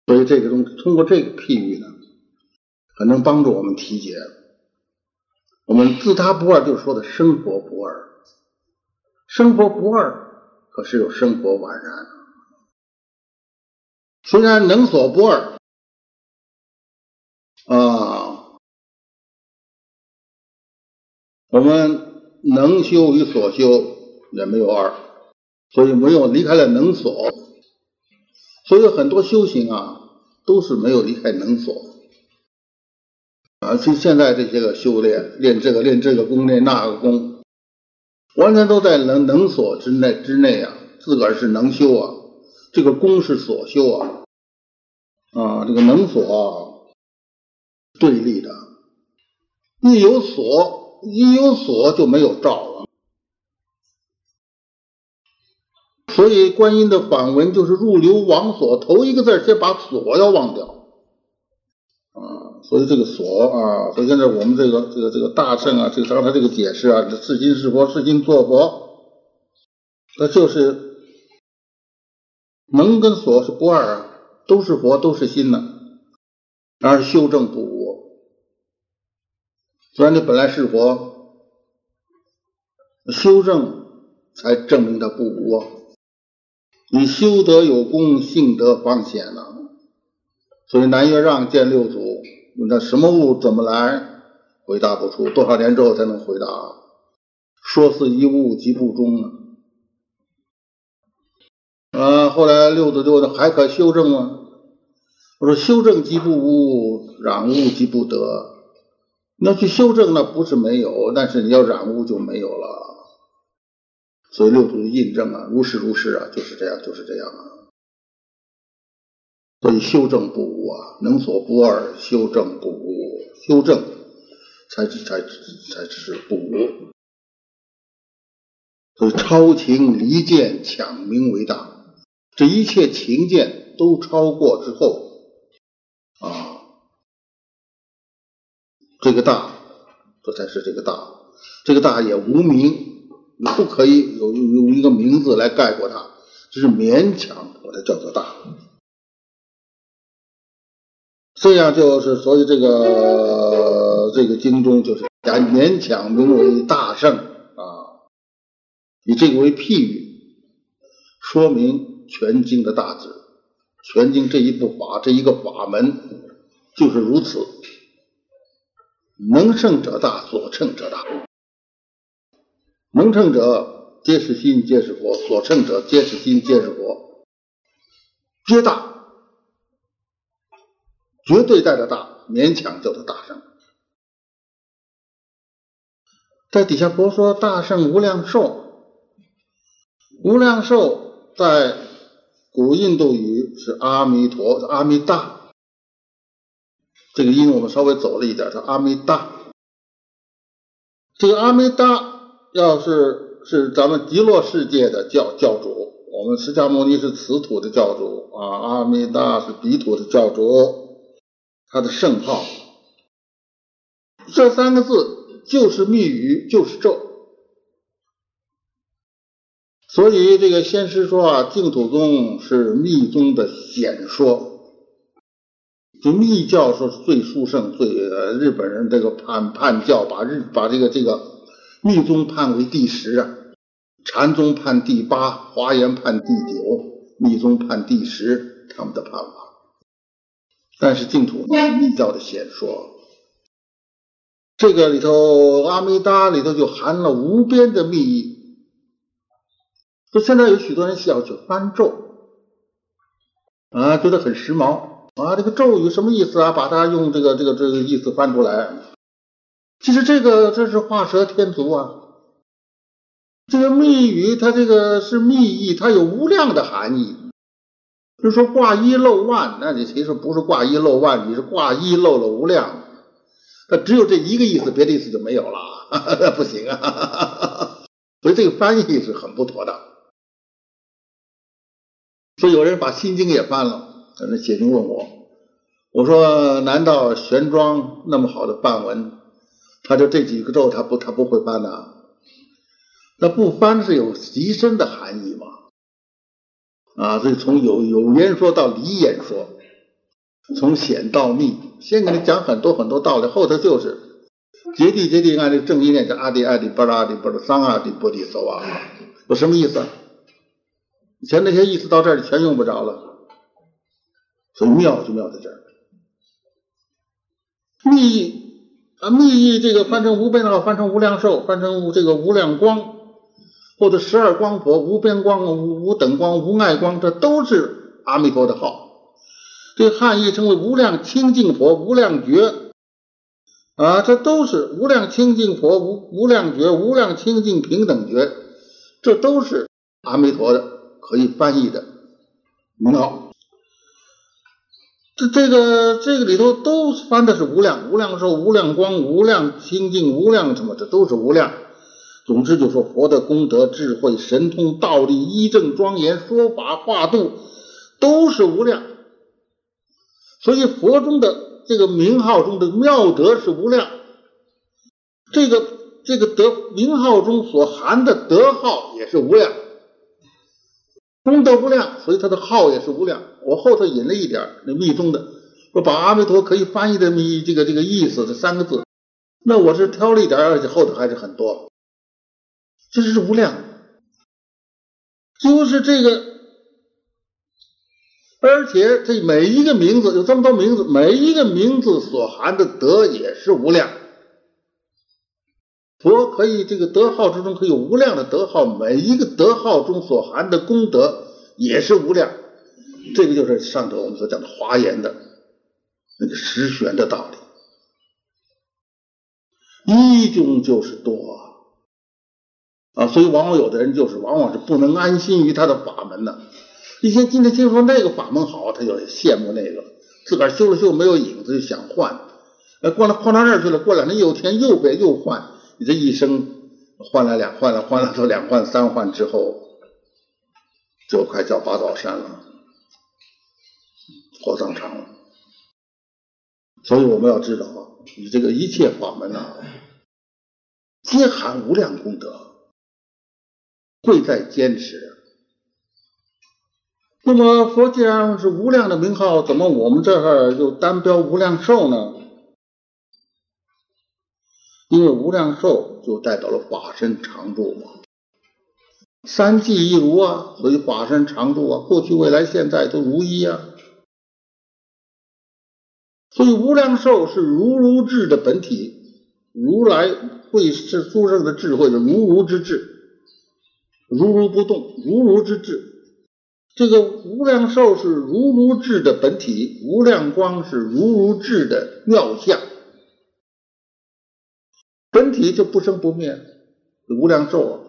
A: 所以这个东通过这个譬喻呢，很能帮助我们体解。我们自他不二，就说的生活不二。生活不二，可是有生活宛然。虽然能所不二啊。我们能修与所修也没有二，所以没有离开了能所，所以很多修行啊都是没有离开能所啊。就现在这些个修炼，练这个练这个功，练那个功，完全都在能能所之内之内啊。自个儿是能修啊，这个功是所修啊啊，这个能所对立的，一有所。一有锁就没有照了，所以观音的梵文就是入流亡所，头一个字先把锁要忘掉啊。所以这个锁啊，所以现在我们这个这个这个大圣啊，这个刚才这个解释啊，这是心是佛，是心作佛，那就是门跟锁是不二啊，都是佛，都是心呢，而修正不无。虽然你本来是佛，修正才证明他不无。你修德有功，性德方显呢。所以南岳让见六祖，问他什么物怎么来，回答不出，多少年之后才能回答？说是一物，即不中啊。啊，后来六祖就问还可修正吗？我说修正即不污，染物即不得。你要去修正，那不是没有，但是你要染污就没有了。所以六祖印证啊，如是如是啊，就是这样，就是这样啊。所以修正不污啊，能所不二，修正不污，修正才才才是不污。所以超情离见，抢名为大。这一切情见都超过之后啊，这个大，这才是这个大。这个大也无名，你不可以有有一个名字来概括它，只是勉强把它叫做大。这样就是，所以这个这个经中就是勉强名为大圣啊，以这个为譬喻，说明全经的大旨。全经这一部法，这一个法门就是如此。能胜者大，所胜者大。能胜者皆是心，皆是佛；所胜者皆是心，皆是佛，皆大。绝对带着大，勉强叫做大圣。在底下佛说大圣无量寿，无量寿在古印度语是阿弥陀，阿弥大。这个音我们稍微走了一点，叫阿弥达。这个阿弥达要是是咱们极乐世界的教教主，我们释迦牟尼是此土的教主啊，阿弥达是彼土的教主。他的圣号，这三个字就是密语，就是咒。所以这个先师说啊，净土宗是密宗的显说，就密教说是最殊胜，最日本人这个判判教把日把这个这个密宗判为第十啊，禅宗判第八，华严判第九，密宗判第十，他们的判法。但是净土密教的显说，这个里头阿弥达里头就含了无边的密意。说现在有许多人需要去翻咒啊，觉得很时髦啊，这个咒语什么意思啊？把它用这个这个这个意思翻出来。其实这个这是画蛇添足啊。这个密语它这个是密意，它有无量的含义。就说挂一漏万，那你其实不是挂一漏万，你是挂一漏了无量。它只有这一个意思，别的意思就没有了，不行啊！所以这个翻译是很不妥的。所以有人把心经也翻了，在那写信问我，我说难道玄奘那么好的梵文，他就这几个咒他不他不会翻呢？那不翻是有极深的含义吗？啊，所以从有有言说到离言说，从显到密，先给你讲很多很多道理，后头就是揭谛揭谛，按这个正音念叫阿底阿底巴拉阿底巴拉桑阿底波底娑啊，有什么意思？以前那些意思到这儿全用不着了，所以妙就妙在这儿。密意啊，密意这个翻成无边道，翻成无量寿，翻成这个无量光。或者十二光佛、无边光、无无等光、无碍光，这都是阿弥陀的号。这汉译称为无量清净佛、无量觉啊，这都是无量清净佛、无无量觉、无量清净平等觉，这都是阿弥陀的可以翻译的名号。这个这个里头都翻的是无量、无量寿、无量光、无量清净、无量什么，这都是无量。总之，就说佛的功德、智慧、神通、道力、医正庄严、说法化度，都是无量。所以佛中的这个名号中的妙德是无量，这个这个德名号中所含的德号也是无量，功德无量，所以他的号也是无量。我后头引了一点那密宗的，说把阿弥陀可以翻译的密这个这个意思这三个字，那我是挑了一点，而且后头还是很多。这是无量，就是这个，而且这每一个名字有这么多名字，每一个名字所含的德也是无量。佛可以这个德号之中可以有无量的德号，每一个德号中所含的功德也是无量。这个就是上头我们所讲的华严的那个实玄的道理。一中就是多啊，所以往往有的人就是往往是不能安心于他的法门呢。一天今天听说那个法门好，他就羡慕那个，自个儿修了修没有影子就想换，哎，过来换到那儿去了，过两天又添又变又换，你这一生换了两换了换了都两换三换之后，就快叫八宝山了，火葬场了。所以我们要知道啊，你这个一切法门啊，皆含无量功德，贵在坚持。那么佛既然是无量的名号，怎么我们这儿就单标无量寿呢？因为无量寿就代表了法身常住嘛，三际一如啊，所以法身常住啊，过去、未来、现在都如一啊。所以无量寿是如如智的本体，如来会是殊胜的智慧的如如之智，如如不动，如如之智。这个无量寿是如如智的本体，无量光是如如智的妙相，本体就不生不灭，无量寿啊。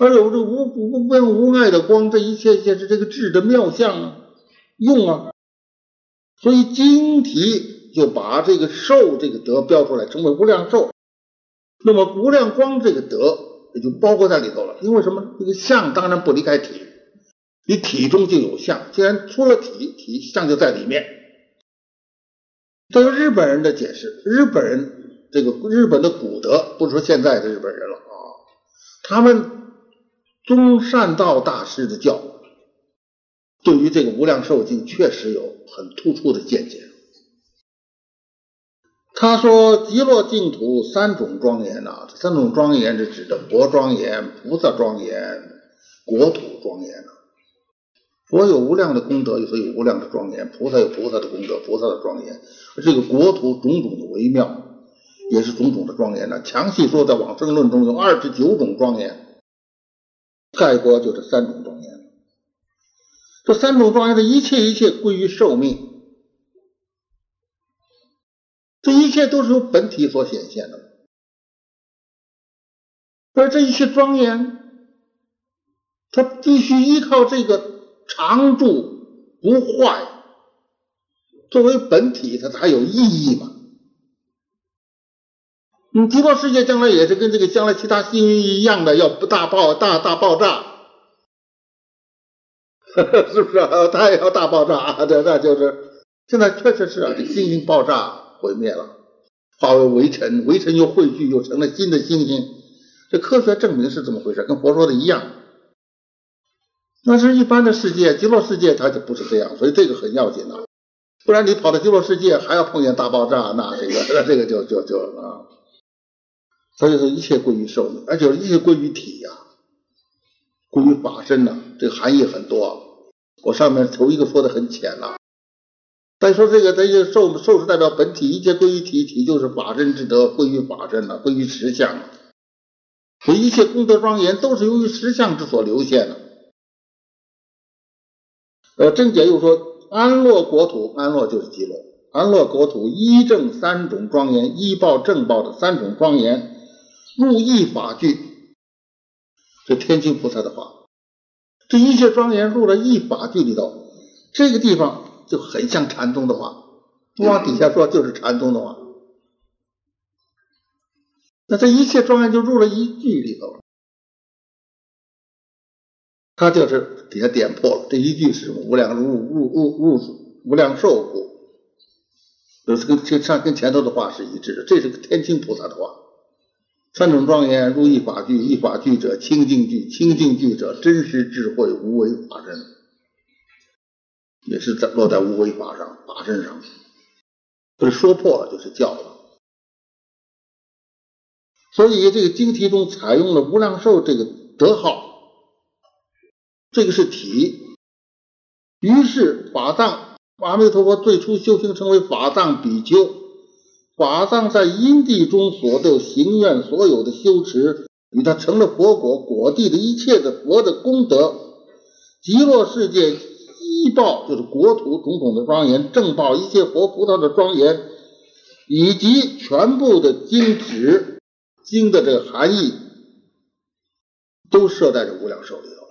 A: 而有这无无边无碍的光，这一切皆是这个智的妙相啊，用啊。所以经题就把这个寿这个德标出来，称为无量寿。那么无量光这个德也就包括在里头了，因为什么？这个相当然不离开体。你体中就有相，既然出了体，体相就在里面。这个日本人的解释，日本人这个日本的古德，不说现在的日本人了啊，他们宗善道大师的教，对于这个无量寿经确实有很突出的见解。他说，极乐净土三种庄严呐，这三种庄严是指的佛庄严、菩萨庄严、国土庄严呐。佛有无量的功德，所以有无量的庄严；菩萨有菩萨的功德，菩萨的庄严。这个国土种种的微妙，也是种种的庄严呢。详细说，在往生论中有二十九种庄严，概括就这三种庄严。这三种庄严的一切一切归于寿命，这一切都是由本体所显现的。而这一切庄严，它必须依靠这个。常住不坏，作为本体，它才有意义嘛。你极乐世界将来也是跟这个将来其他星云一样的，要不大爆大大爆炸，是不是啊？它也要大爆炸，这那就是现在确实是啊，这星星爆炸毁灭了，化为微尘，微尘又汇聚，又成了新的星星。这科学证明是怎么回事，跟佛说的一样。那是一般的世界，极乐世界它就不是这样，所以这个很要紧的。不然你跑到极乐世界还要碰见大爆炸，那这个 那这个就就就啊。所以说一切归于寿命，而且一切归于体呀，归于法身呐，这个含义很多。我上面头一个说的很浅了，再说这个这个寿寿是代表本体，一切归于体，体就是法身之德，归于法身了，归于实相。所以一切功德庄严都是由于实相之所流现的。呃，正解又说，安乐国土，安乐就是极乐，安乐国土一正三种庄严，一报正报的三种庄严，入一法具，这天津菩萨的话，这一切庄严入了一法地里头，这个地方就很像禅宗的话，不往底下说就是禅宗的话，那这一切庄严就入了一句里头。他就是底下点破了这一句是无量入入入入无量寿故，就是跟跟上跟前头的话是一致的。这是个天清菩萨的话。三种庄严入一法具，一法具者清净具，清净具者真实智慧无为法身，也是在落在无为法上法身上。不是说破了就是教了。所以这个经题中采用了无量寿这个德号。这个是体，于是法藏阿弥陀佛最初修行成为法藏比丘，法藏在因地中所得行愿所有的修持，与他成了佛果果地的一切的佛的功德，极乐世界一报就是国土种种的庄严，正报一切佛菩萨的庄严，以及全部的经旨经的这个含义，都设在这无量寿里头了。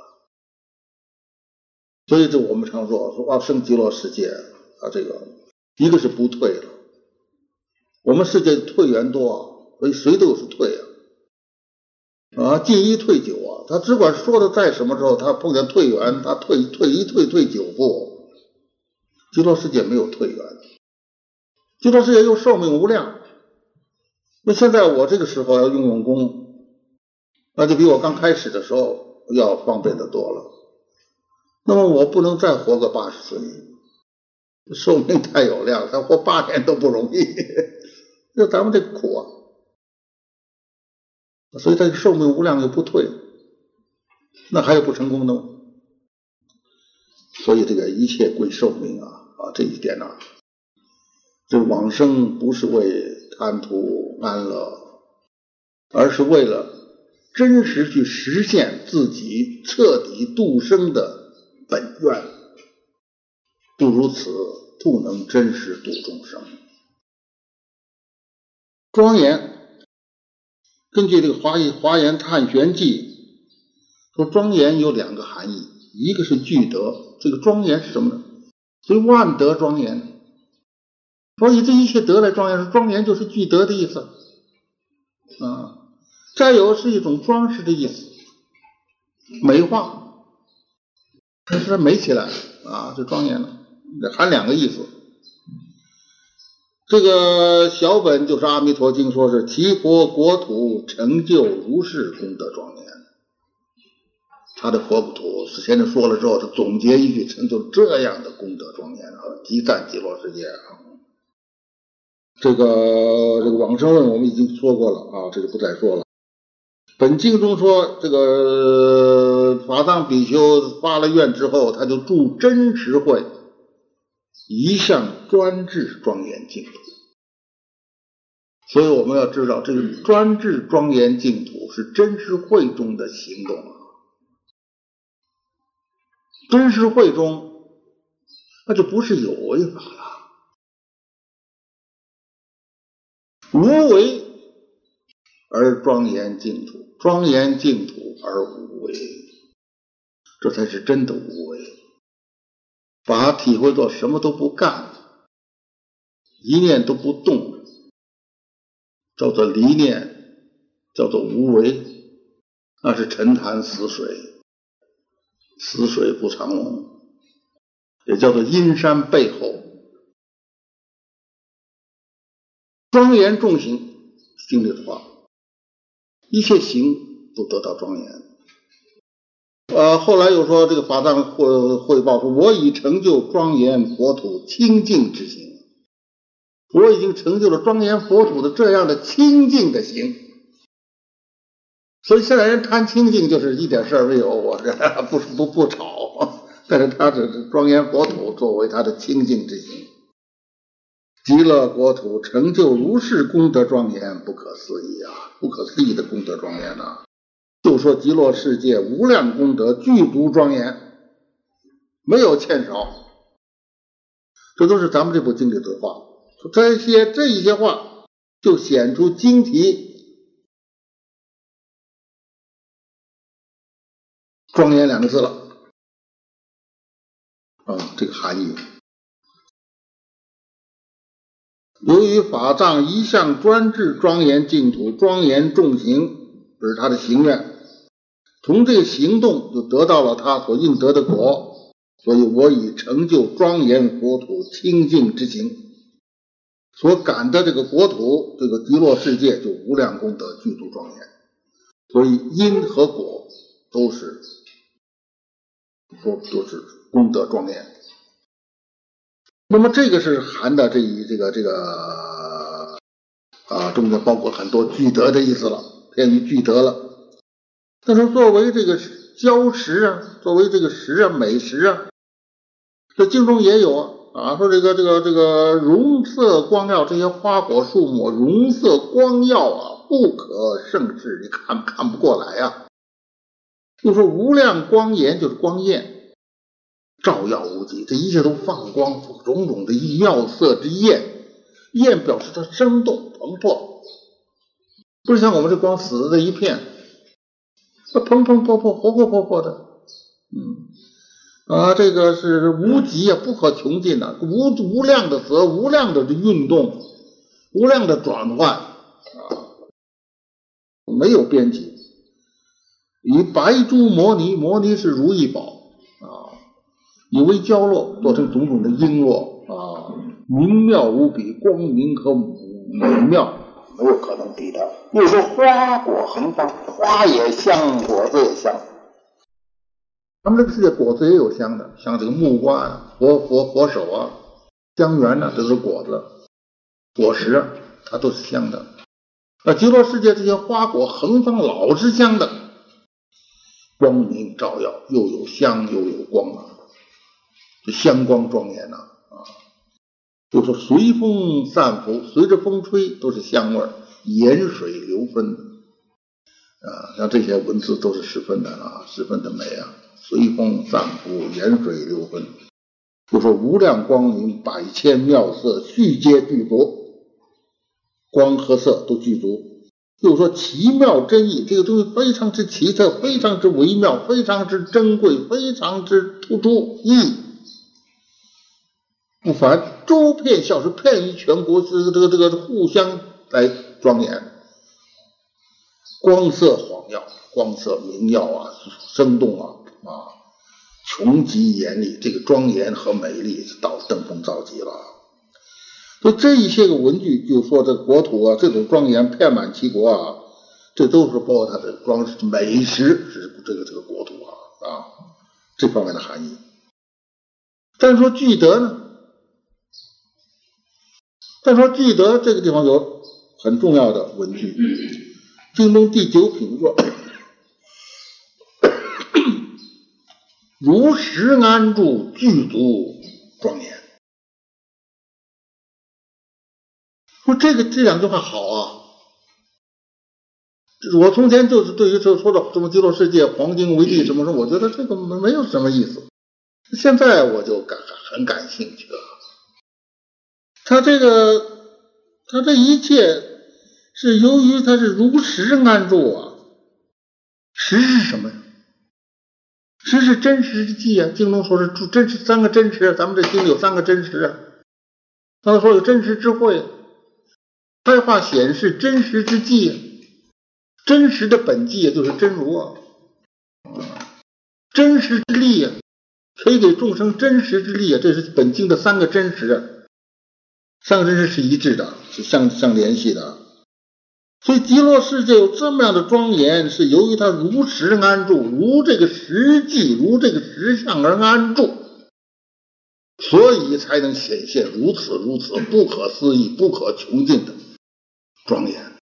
A: 所以这我们常说说啊，生极乐世界啊，这个一个是不退了，我们世界退缘多，所以谁都是退啊。啊，进一退九啊，他只管说的在什么时候，他碰见退缘，他退退一退退九步。极乐世界没有退缘，极乐世界又寿命无量。那现在我这个时候要用用功，那就比我刚开始的时候要方便的多了。那么我不能再活个八十岁，寿命太有量，再活八年都不容易。那咱们这苦啊！所以他寿命无量又不退，那还有不成功的吗？所以这个一切归寿命啊啊这一点呢，这往生不是为贪图安乐，而是为了真实去实现自己彻底度生的本愿，不如此不能真实度众生，庄严。根据这个《华严华严探玄记》说，庄严有两个含义，一个是具德，这个庄严是什么呢？所以万德庄严，所以这一切德来庄严，庄严就是具德的意思啊。再有是一种装饰的意思，美化，它是美起来啊，就庄严了，含两个意思。这个小本就是《阿弥陀经》，说是提佛国土成就如是功德庄严。他的佛土，此前就说了之后，他总结一句，成就这样的功德庄严啊，极赞极乐世界啊。这个这个往生论我们已经说过了啊，这就不再说了。本经中说，这个法藏比丘发了愿之后，他就住真实会。一向专制庄严净土，所以我们要知道，这个专制庄严净土是真实会中的行动啊。真实会中，那就不是有为法了，无为而庄严净土，庄严净土而无为，这才是真的无为。把它体会到什么都不干，一念都不动，叫做离念，叫做无为，那是沉潭死水，死水不长龙，也叫做阴山背后庄严重行，经里的话，一切行都得到庄严。呃，后来又说这个法藏汇汇报说，我已成就庄严佛土清净之行，我已经成就了庄严佛土的这样的清净的行。所以现在人谈清净就是一点事儿没有，我这 不不不吵，但是他这庄严佛土作为他的清净之行，极乐国土成就如是功德庄严，不可思议啊，不可思议的功德庄严呐。就说极乐世界无量功德具足庄严，没有欠少，这都是咱们这部经里的话。说这些这一些话，就显出经题庄严两个字了啊，这个含义。由于法藏一向专制庄严净土，庄严重行。这是他的行愿，从这个行动就得到了他所应得的果，所以我以成就庄严国土清净之行，所感的这个国土，这个极乐世界就无量功德具足庄严，所以因和果都是说都是功德庄严。那么这个是含的这一这个这个啊中间包括很多具德的意思了。便于具德了。但是作为这个礁石啊，作为这个石啊，美食啊，这经中也有啊啊，说这个这个这个容色光耀，这些花果树木容色光耀啊，不可胜视，你看看不过来呀。又说无量光颜就是光焰，照耀无极，这一切都放光，种种的妙色之焰，焰表示它生动蓬勃，不是像我们这光死的一片，那蓬蓬勃勃、活活泼泼的，嗯。啊，这个是无极啊，不可穷尽的，无无量的则，无量的运动，无量的转换啊，没有边际。以白珠摩尼，摩尼是如意宝啊，以为娇落，做成种种的璎珞啊，明妙无比，光明和美妙没有可能比的。又说花果横放，花也香，果子也香。咱们这个世界果子也有香的，像这个木瓜啊、佛佛佛手啊、香橼呢，都是果子、果实，它都是香的。那极乐世界这些花果横放，老是香的，光明照耀，又有香又有光啊，这香光庄严呐啊！就说随风散拂，随着风吹都是香味儿，盐水流分啊，像这些文字都是十分的啊，十分的美啊。随风散布，盐水流分。就说无量光明，百千妙色，俱皆具足，光和色都具足。又说奇妙真意，这个东西非常之奇特，非常之微妙，非常之珍贵，非常之突出，意不凡。诸片孝是片于全国，是这个这个互相来庄严，光色晃耀，光色明耀啊，生动啊。啊，穷极严厉，这个庄严和美丽到登峰造极了。所以这一些个文句就说这国土啊，这种庄严遍满齐国啊，这都是包括它的装饰美食是这个这个国土啊啊这方面的含义。但是说聚德呢？但说聚德这个地方有很重要的文具，京东第九品说。如实安住，具足庄严。说这个这两句话好啊！我从前就是对于这说的什么极乐世界黄金为地什么什么，我觉得这个没没有什么意思。现在我就感很感兴趣了。他这个他这一切是由于他是如实安住啊，实是什么呀？实是真实之际啊！经中说是真实三个真实，咱们这经里有三个真实啊。他说有真实智慧，开化显示真实之际，真实的本际也就是真如啊。真实之力啊，可以给众生真实之力啊，这是本经的三个真实，啊个真实是一致的，是相相联系的。所以极乐世界有这么样的庄严，是由于它如实安住，如这个实际，如这个实相而安住，所以才能显现如此如此不可思议、不可穷尽的庄严。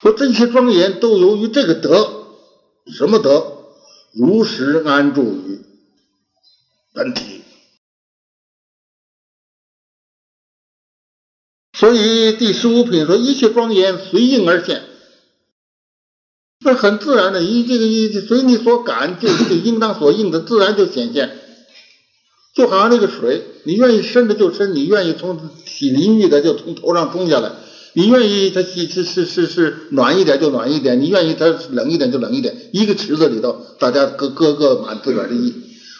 A: 说这些庄严都由于这个德，什么德？如实安住于本体。所以第十五品说一切庄严随应而现，那很自然的，一这个一随你所感，就就应当所应的，自然就显现。就好像那个水，你愿意深的就深，你愿意从洗淋浴的就从头上冲下来，你愿意它洗是是是是暖一点就暖一点，你愿意它冷一点就冷一点。一个池子里头，大家各各个满自个儿的意，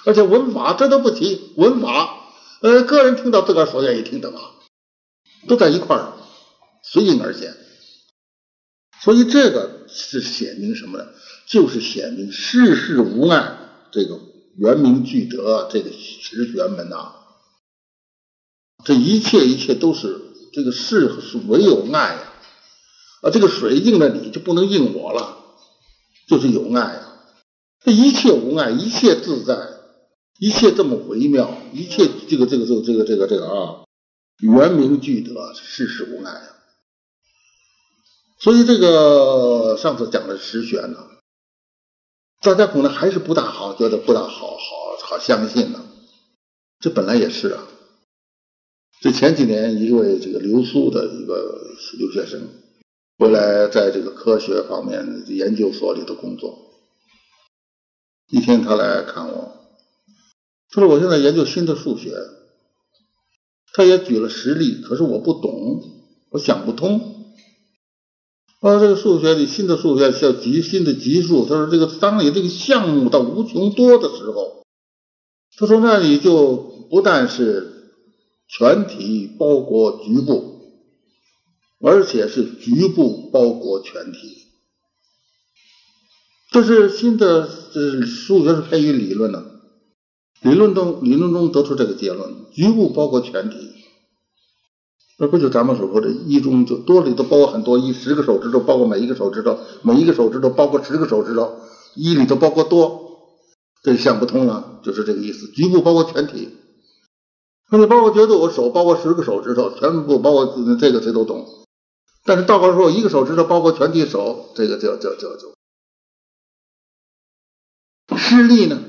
A: 而且文法这都不提，文法呃个人听到自个儿所愿意听的嘛。都在一块儿，随应而现，所以这个是显明什么呢？就是显明世事无碍，这个圆明具德，这个十玄门呐，这一切一切都是这个事是唯有爱呀，啊，这个水应了你就不能应我了，就是有爱呀，这一切无碍，一切自在，一切这么微妙，一切这个这个这个这个这个这个啊。圆明具德，世事无奈啊！所以这个上次讲的实玄呢，大家可能还是不大好，觉得不大好好好相信呢。这本来也是啊。这前几年一位这个留苏的一个留学生回来，在这个科学方面研究所里头工作，一天他来看我，他说我现在研究新的数学，他也举了实例，可是我不懂，我想不通。啊，这个数学里新的数学叫极新的级数，他说这个当你这个项目到无穷多的时候，他说那你就不但是全体包裹局部，而且是局部包裹全体。这是新的，这数学是偏于理论的，理论中理论中得出这个结论：局部包括全体。那不就咱们所说的“一中”就多里头包括很多一，十个手指头包括每一个手指头，每一个手指头包括十个手指头，一里头包括多，这想不通了，就是这个意思。局部包括全体，那你包括觉得我手包括十个手指头，全部包括这个谁都懂，但是倒过来说，一个手指头包括全体手，这个就就就就。视力呢，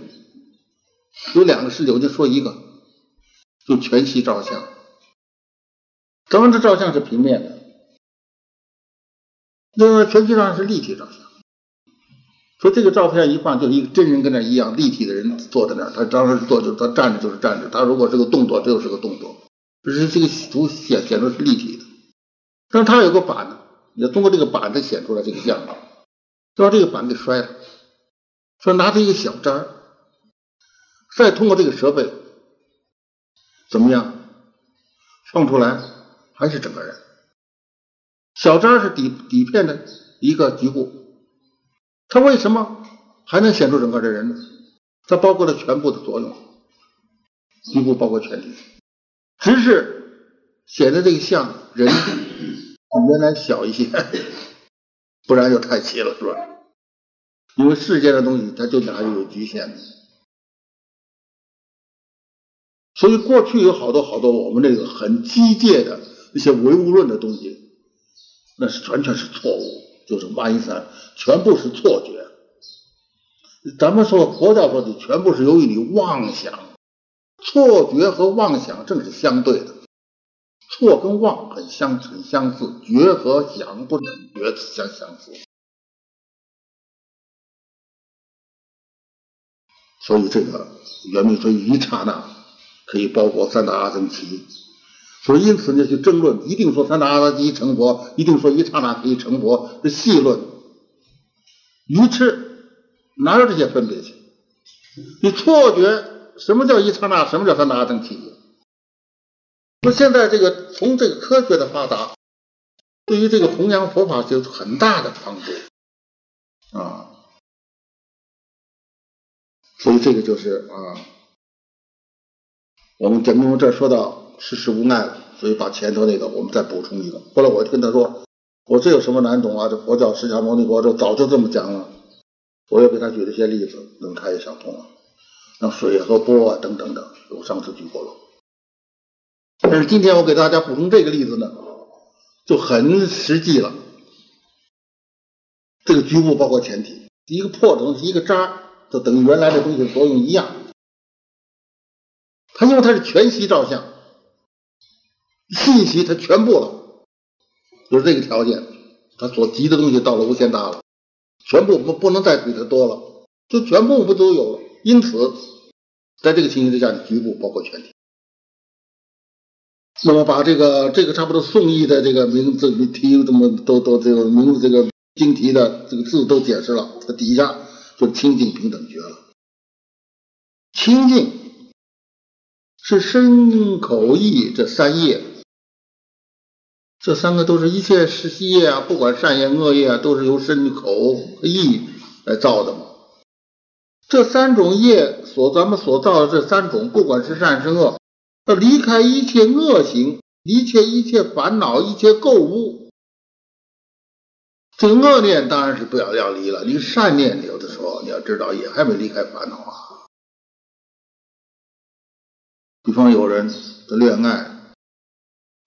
A: 有两个视力，我就说一个，就全息照相。咱们这照相是平面的，那么全息照相是立体照相。说这个照片一放，就是一个真人跟那一样，立体的人坐在那儿，他当时坐就他站着就是站着，他如果是个动作，这就是个动作，是这个图显显出是立体的。但是他有个板你要通过这个板子显出来这个像，就把这个板给摔了。说拿着一个小渣儿，再通过这个设备，怎么样？放出来还是整个人。小张是底底片的一个局部，它为什么还能显出整个的人呢？它包括了全部的作用，局部包括全体，只是显得这个像人比原来小一些，不然就太齐了，是吧？因为世间的东西，它就还是有局限的，所以过去有好多好多我们这个很机械的一些唯物论的东西，那是完全是错误，就是马一三全部是错觉。咱们说佛教说的全部是由于你妄想，错觉和妄想正是相对的，错跟妄很相很相似，觉和想不能觉相相似。所以这个圆明说一刹那可以包括三大阿僧祇，所以因此呢，去争论一定说三大阿僧祇成佛，一定说一刹那可以成佛，这细论愚痴，哪有这些分别去？你错觉什么叫一刹那，什么叫三大阿僧祇？那现在这个从这个科学的发达，对于这个弘扬佛法就有很大的帮助啊。所以这个就是啊，我们讲到这说到世事无碍了，所以把前头那个我们再补充一个。后来我就跟他说，我这有什么难懂啊？这佛教释迦牟尼佛这早就这么讲了。我又给他举了些例子，能他也想通了。那水和波啊等等等，我上次举过了。但是今天我给大家补充这个例子呢，就很实际了。这个局部包括前提，一个破东西，一个渣。就等于原来的东西的作用一样，它因为它是全息照相，信息它全部了，就是这个条件，它所集的东西到了无限大了，全部不不能再比它多了，就全部不都有了。因此，在这个情形之下，局部包括全体。那么把这个这个差不多宋义的这个名字题这么都都这个名字这个经题的这个字都解释了，它底下。就清净平等觉了。清净是身口意这三业，这三个都是一切是业啊，不管善业恶业啊，都是由身口意来造的嘛。这三种业所咱们所造的这三种，不管是善是恶，要离开一切恶行，离切一切烦恼，一切垢污。这个恶念当然是不要要离了，你善念有的时候你要知道也还没离开烦恼啊。比方有人的恋爱，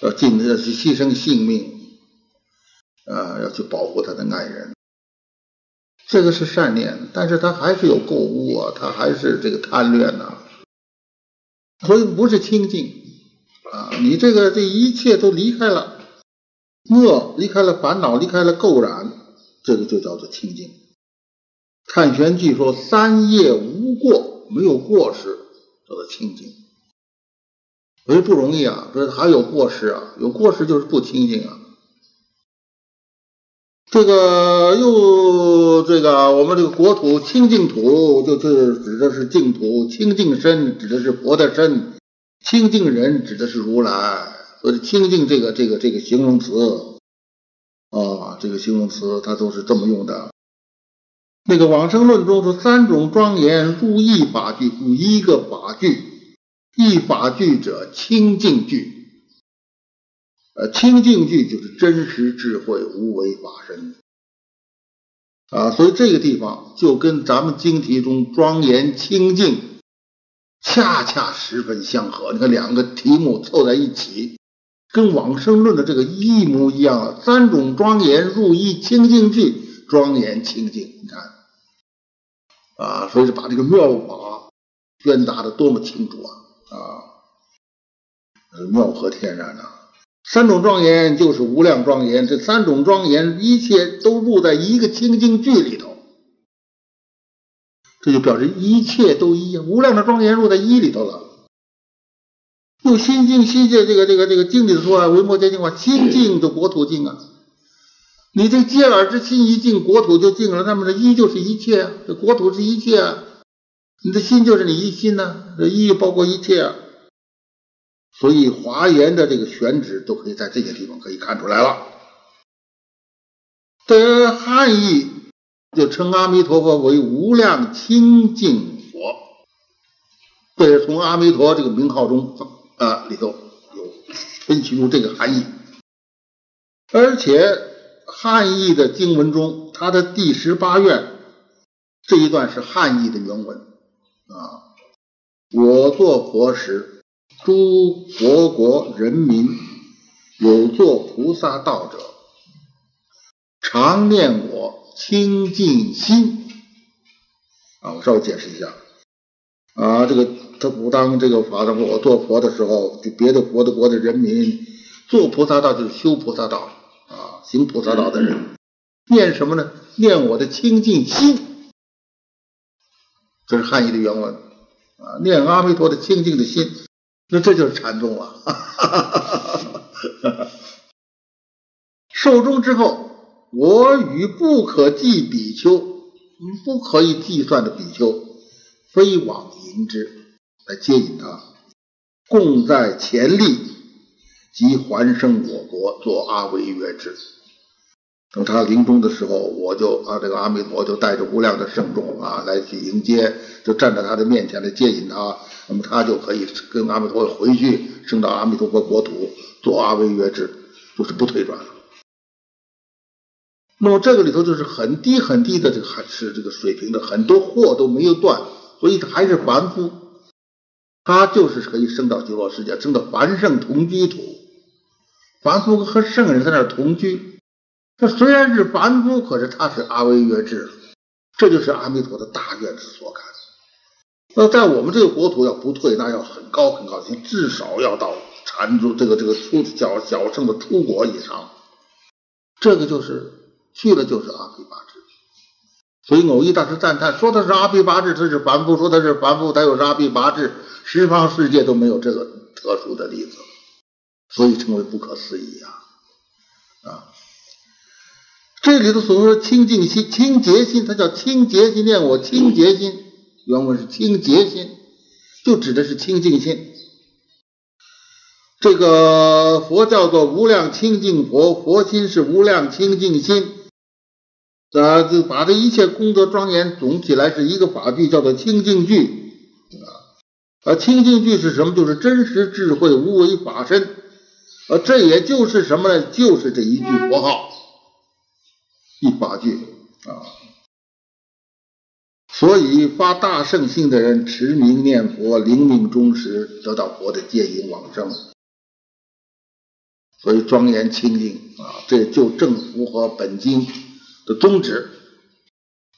A: 要尽要去牺牲性命，啊，要去保护他的爱人，这个是善念，但是他还是有购物啊，他还是这个贪恋呐，所以不是清净啊，你这个这一切都离开了。恶离开了烦恼，离开了垢染，这个就叫做清净。《探玄记》说：“三业无过，没有过失，叫做清净。所以不容易啊，这还有过失啊，有过失就是不清净啊。这个又这个我们这个国土清净土，就是指的是净土；清净身指的是佛的身；清净人指的是如来。所以清净这个这个这个形容词啊，这个形容词它都是这么用的。那个往生论中说三种庄严入一法具，故一个法具。一法具者，清净具。呃，清净具就是真实智慧、无为法身啊。所以这个地方就跟咱们经题中庄严清净恰恰十分相合。你看两个题目凑在一起，跟往生论的这个一模一样啊。三种庄严入一清净具，庄严清净。你看啊，所以把这个妙法宣达的多么清楚！啊，妙合天然呐！三种庄严就是无量庄严，这三种庄严一切都入在一个清净句里头，这就表示一切都一样，无量的庄严入在一里头了。用心净心界这个这个这个经里说啊，维摩诘经话，心净的国土净啊。你这接耳之心一净，国土就净了。那么这一就是一切啊，这国土是一切啊。你的心就是你一心呢，这一包括一切啊，所以华严的这个选址都可以在这些地方可以看出来了。这汉译就称阿弥陀佛为无量清净佛，这是从阿弥陀这个名号中啊里头有分析出这个含义。而且汉译的经文中，它的第十八愿这一段是汉译的原文。啊！我做佛时，诸佛国人民有做菩萨道者，常念我清净心。啊，我稍微解释一下。啊，这个他不当这个法的我做佛的时候，就别的佛的国的人民做菩萨道，就是修菩萨道啊，行菩萨道的人，念什么呢？念我的清净心。这是汉译的原文啊，念阿弥陀的清净的心，那这就是禅宗了。寿终之后，我与不可计比丘，不可以计算的比丘，飞往迎之，来接引他，共在前立，即还生我国，做阿维约之。等他临终的时候，我就啊，这个阿弥陀就带着无量的圣众啊来去迎接，就站在他的面前来接引他，那么他就可以跟阿弥陀佛回去，升到阿弥陀佛国土，做阿惟越之，就是不退转了。那么这个里头就是很低很低的这个还是这个水平的，很多货都没有断，所以他还是凡夫，他就是可以升到极乐世界，升到凡圣同居土，凡夫和圣人在那儿同居。他虽然是凡夫，可是他是阿惟越智，这就是阿弥陀的大愿之所感。那在我们这个国土要不退，那要很高很高，至少要到禅宗这个这个出小小圣的出国以上。这个就是去了就是阿毗跋致。所以偶一大师赞叹说他是阿毗跋致，他是凡夫；说他是凡夫，他又是阿毗跋致，十方世界都没有这个特殊的例子，所以称为不可思议啊啊！这里头所说清净心、清洁心，它叫清洁心，念我清洁心。原文是清洁心，就指的是清净心。这个佛叫做无量清净佛，佛心是无量清净心。啊，就把这一切功德庄严总起来是一个法句，叫做清净句。啊，啊，清净句是什么？就是真实智慧、无为法身。啊，这也就是什么呢？就是这一句佛号。一法句啊，所以发大圣性的人持名念佛，灵命忠实，得到佛的接引往生。所以庄严清净啊，这就正符合本经的宗旨。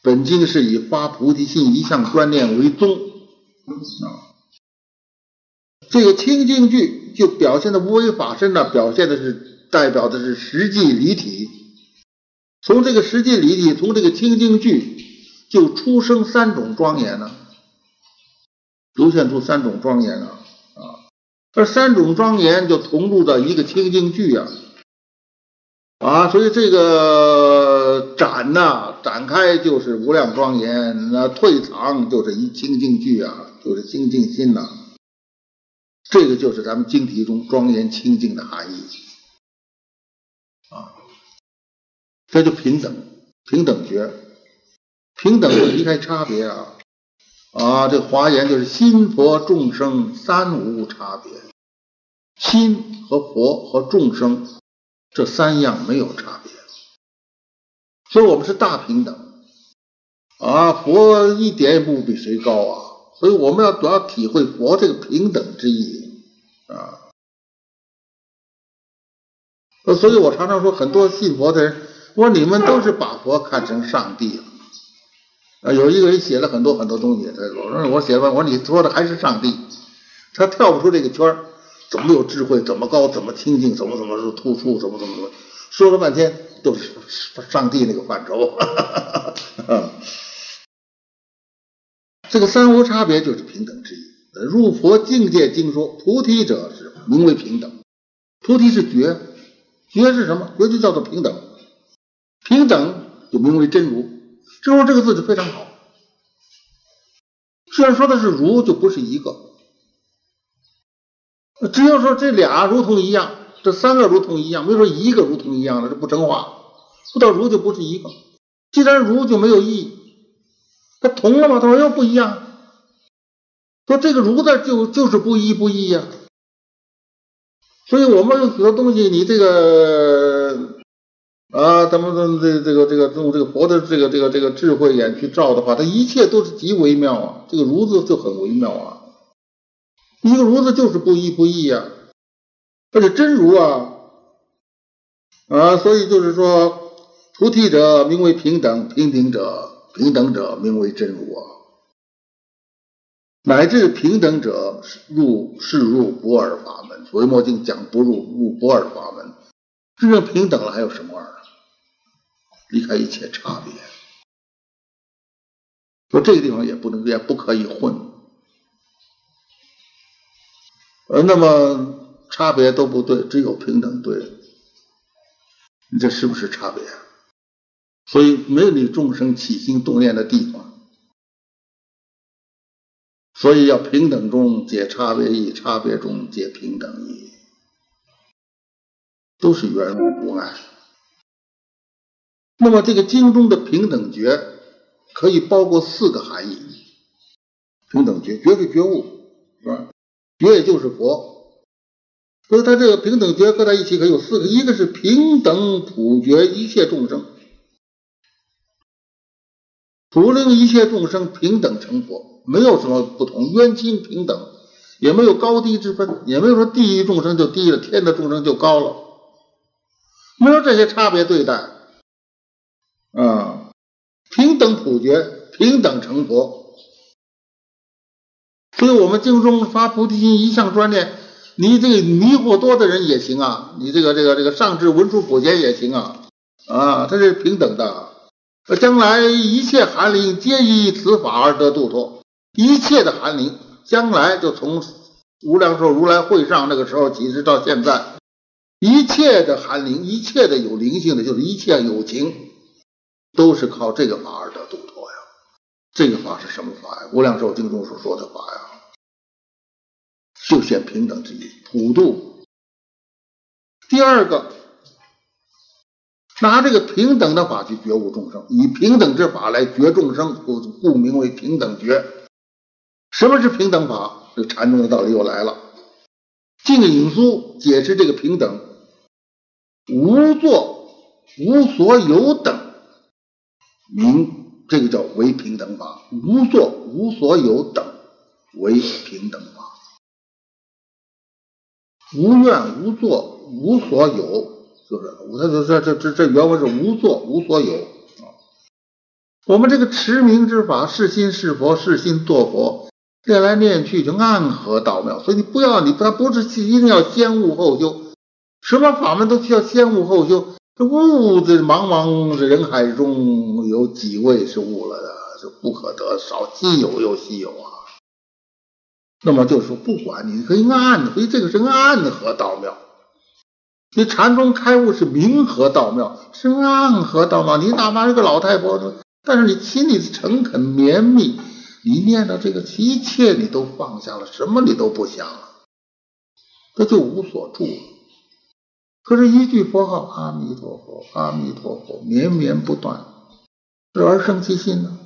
A: 本经是以发菩提心一向专念为宗啊。这个清净句就表现的无为法身呢，表现的是代表的是实际离体。从这个实际理体，从这个清净句，就出生三种庄严呢。流现出三种庄严啊啊！这三种庄严就同入到一个清净句啊啊！所以这个展呐，展开就是无量庄严，那退藏就是一清净句啊，就是清净心呐。这个就是咱们经题中庄严清净的含义啊。这就平等，平等觉，平等就离开差别啊。啊，这华严就是心佛众生三无差别，心和佛和众生这三样没有差别，所以我们是大平等。啊，佛一点也不比谁高啊，所以我们要主要体会佛这个平等之意啊。所以我常常说，很多信佛的人，我说你们都是把佛看成上帝了。啊，有一个人写了很多很多东西，他说：“我写完，我说你说的还是上帝，他跳不出这个圈儿，怎么有智慧，怎么高，怎么清净，怎么怎么突出，怎么怎么怎么，说了半天都是上帝那个范畴。这个三无差别就是平等之意。入佛境界经说，菩提者是名为平等，菩提是觉，觉是什么？觉就叫做平等，平等就名为真如。”就说这个字就非常好，虽然说的是如，就不是一个。只要说这俩如同一样，这三个如同一样，没说一个如同一样的，这不成话。不到如就不是一个。既然如就没有意义，它同了吗？他说又不一样。说这个如字就就是不一不异呀。所以我们有许多东西，你这个。啊，咱们的这这个这个用这个佛的这个这个这个智慧眼去照的话，它一切都是极微妙啊。这个如字就很微妙啊，一个如字就是不一不异呀，而且真如啊啊，所以就是说，菩提者名为平等，平等者平等者名为真如啊，乃至平等者入是入不二法门。所以墨镜讲不入入不二法门，真正平等了还有什么二？离开一切差别，说这个地方也不能也不可以混，呃，那么差别都不对，只有平等对，你这是不是差别？所以没有你众生起心动念的地方，所以要平等中解差别义，差别中解平等义，都是圆融无碍。那么这个经中的平等觉可以包括四个含义，平等觉，觉是觉悟，是吧？觉也就是佛，所以它这个平等觉合在一起可有四个，一个是平等普觉一切众生，普令一切众生平等成佛，没有什么不同，冤亲平等，也没有高低之分，也没有说地狱众生就低了，天的众生就高了，没有这些差别对待。啊，平等普觉，平等成佛。所以，我们经中发菩提心一向专念，你这个迷惑多的人也行啊，你这个这个这个上至文殊普贤也行啊，啊，它是平等的。将来一切寒灵皆依此法而得度脱，一切的寒灵，将来就从无量寿如来会上那个时候起，直到现在，一切的寒灵，一切的有灵性的，就是一切有情。都是靠这个法而得度脱呀，这个法是什么法呀？无量寿经中所说的法呀，就显平等之意，普度。第二个，拿这个平等的法去觉悟众生，以平等之法来觉众生，故故名为平等觉。什么是平等法？这禅宗的道理又来了。净影书解释这个平等，无作无所有等。名这个叫为平等法，无作无所有等为平等法，无愿无作无所有，就是他这这这这这原文是无作无所有啊。我们这个持名之法，是心是佛，是心作佛，念来念去就暗合道妙。所以你不要你他不是一定要先悟后修，什么法门都需要先悟后修。这悟这茫茫这人海中有几位是悟了的？这不可得，少稀有又稀有啊！那么就是说，不管你可以暗，所以这个是暗合道妙。你禅宗开悟是明合道妙，是暗合道妙。你哪怕是个老太婆，但是你心里诚恳绵密，你念到这个一切你都放下了，什么你都不想了，这就无所住。可是，一句佛号阿弥陀佛，阿弥陀佛，绵绵不断，而生其心呢？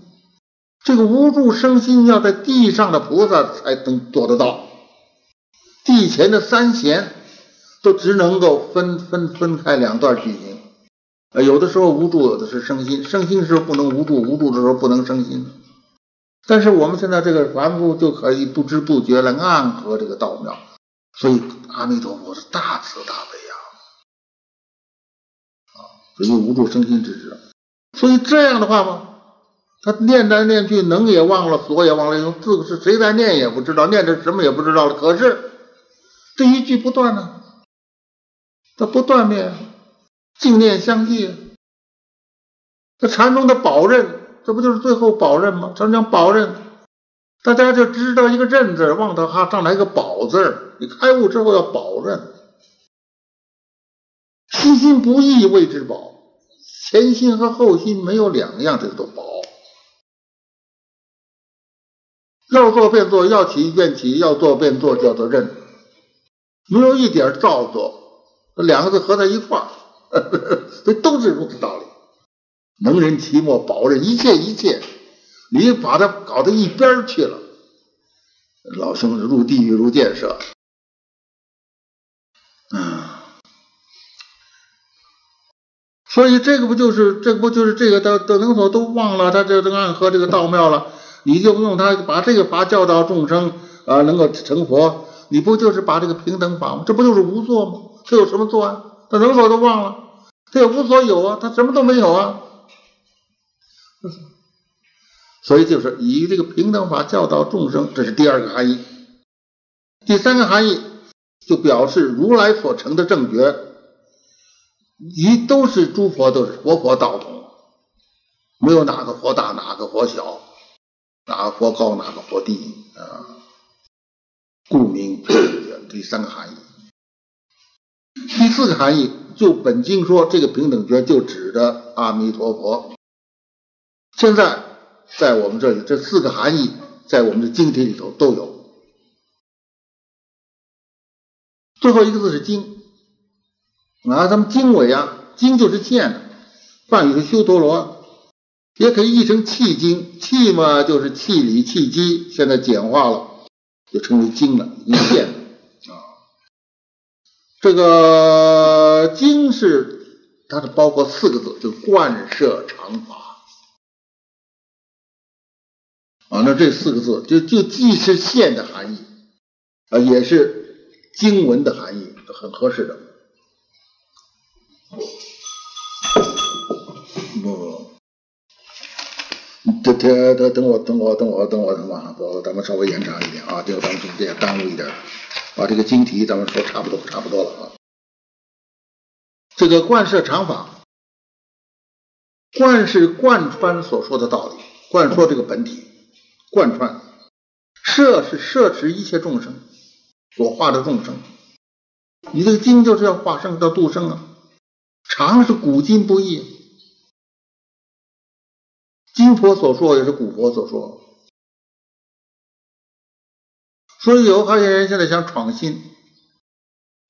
A: 这个无住生心，要在地上的菩萨才能做得到。地前的三贤都只能够分分分开两段举行。呃，有的时候无住，有的是生心。生心时候不能无住，无住的时候不能生心。但是我们现在这个凡夫就可以不知不觉来暗合这个道妙。所以阿弥陀佛是大慈大悲呀，啊，所以无助生心之智。所以这样的话嘛。他念来念去，能也忘了，所也忘了，用字是谁在念也不知道，念着什么也不知道了。可是这一句不断呢，他不断念，净念相继。这禅宗的宝刃，这不就是最后宝刃吗？禅讲宝刃，大家就知道一个刃字，忘他哈上来一个宝字你开悟之后要宝刃，心心不易谓之宝，前心和后心没有两样，这都宝。要做便做，要起便起，要做便做，叫做认，没有一点造作，两个字合在一块儿，这都是如此道理。能人其莫保人一切一切，你把它搞到一边去了，老兄入地狱入建设。啊，所以这个不就是，这不就是这个都都能否都忘了，他这这暗合这个道妙了。你就用他把这个法教导众生啊，能够成佛，你不就是把这个平等法吗？这不就是无作吗？他有什么作啊？他能否都忘了？他也无所有啊，他什么都没有啊。所以就是以这个平等法教导众生，这是第二个含义。第三个含义就表示如来所成的正觉，一都是诸佛都是佛佛道统，没有哪个佛大哪个佛小。哪个佛高，哪个佛低啊？故名 第三个含义。第四个含义，就本经说这个平等觉就指的阿弥陀佛。现在在我们这里，这四个含义在我们的经体里头都有。最后一个字是经啊，咱们经纬啊，经就是见，梵语是修陀罗。也可以译成气经，气嘛就是气理、气机，现在简化了，就称为经了，一线啊。这个经是它是包括四个字，就贯摄常法啊。那这四个字就就既是线的含义啊，也是经文的含义，很合适的。等等等等我等我等我等我等我，不，咱们稍微延长一点啊，这个咱们中间耽误一点，把这个经题咱们说差不多差不多了啊。这个贯摄常法，贯是贯穿所说的道理，贯说这个本体，贯穿。摄是摄持一切众生所化的众生，你这个经就是要化生到度生啊。常是古今不易。今佛所说也是古佛所说，所以有好些人现在想创新，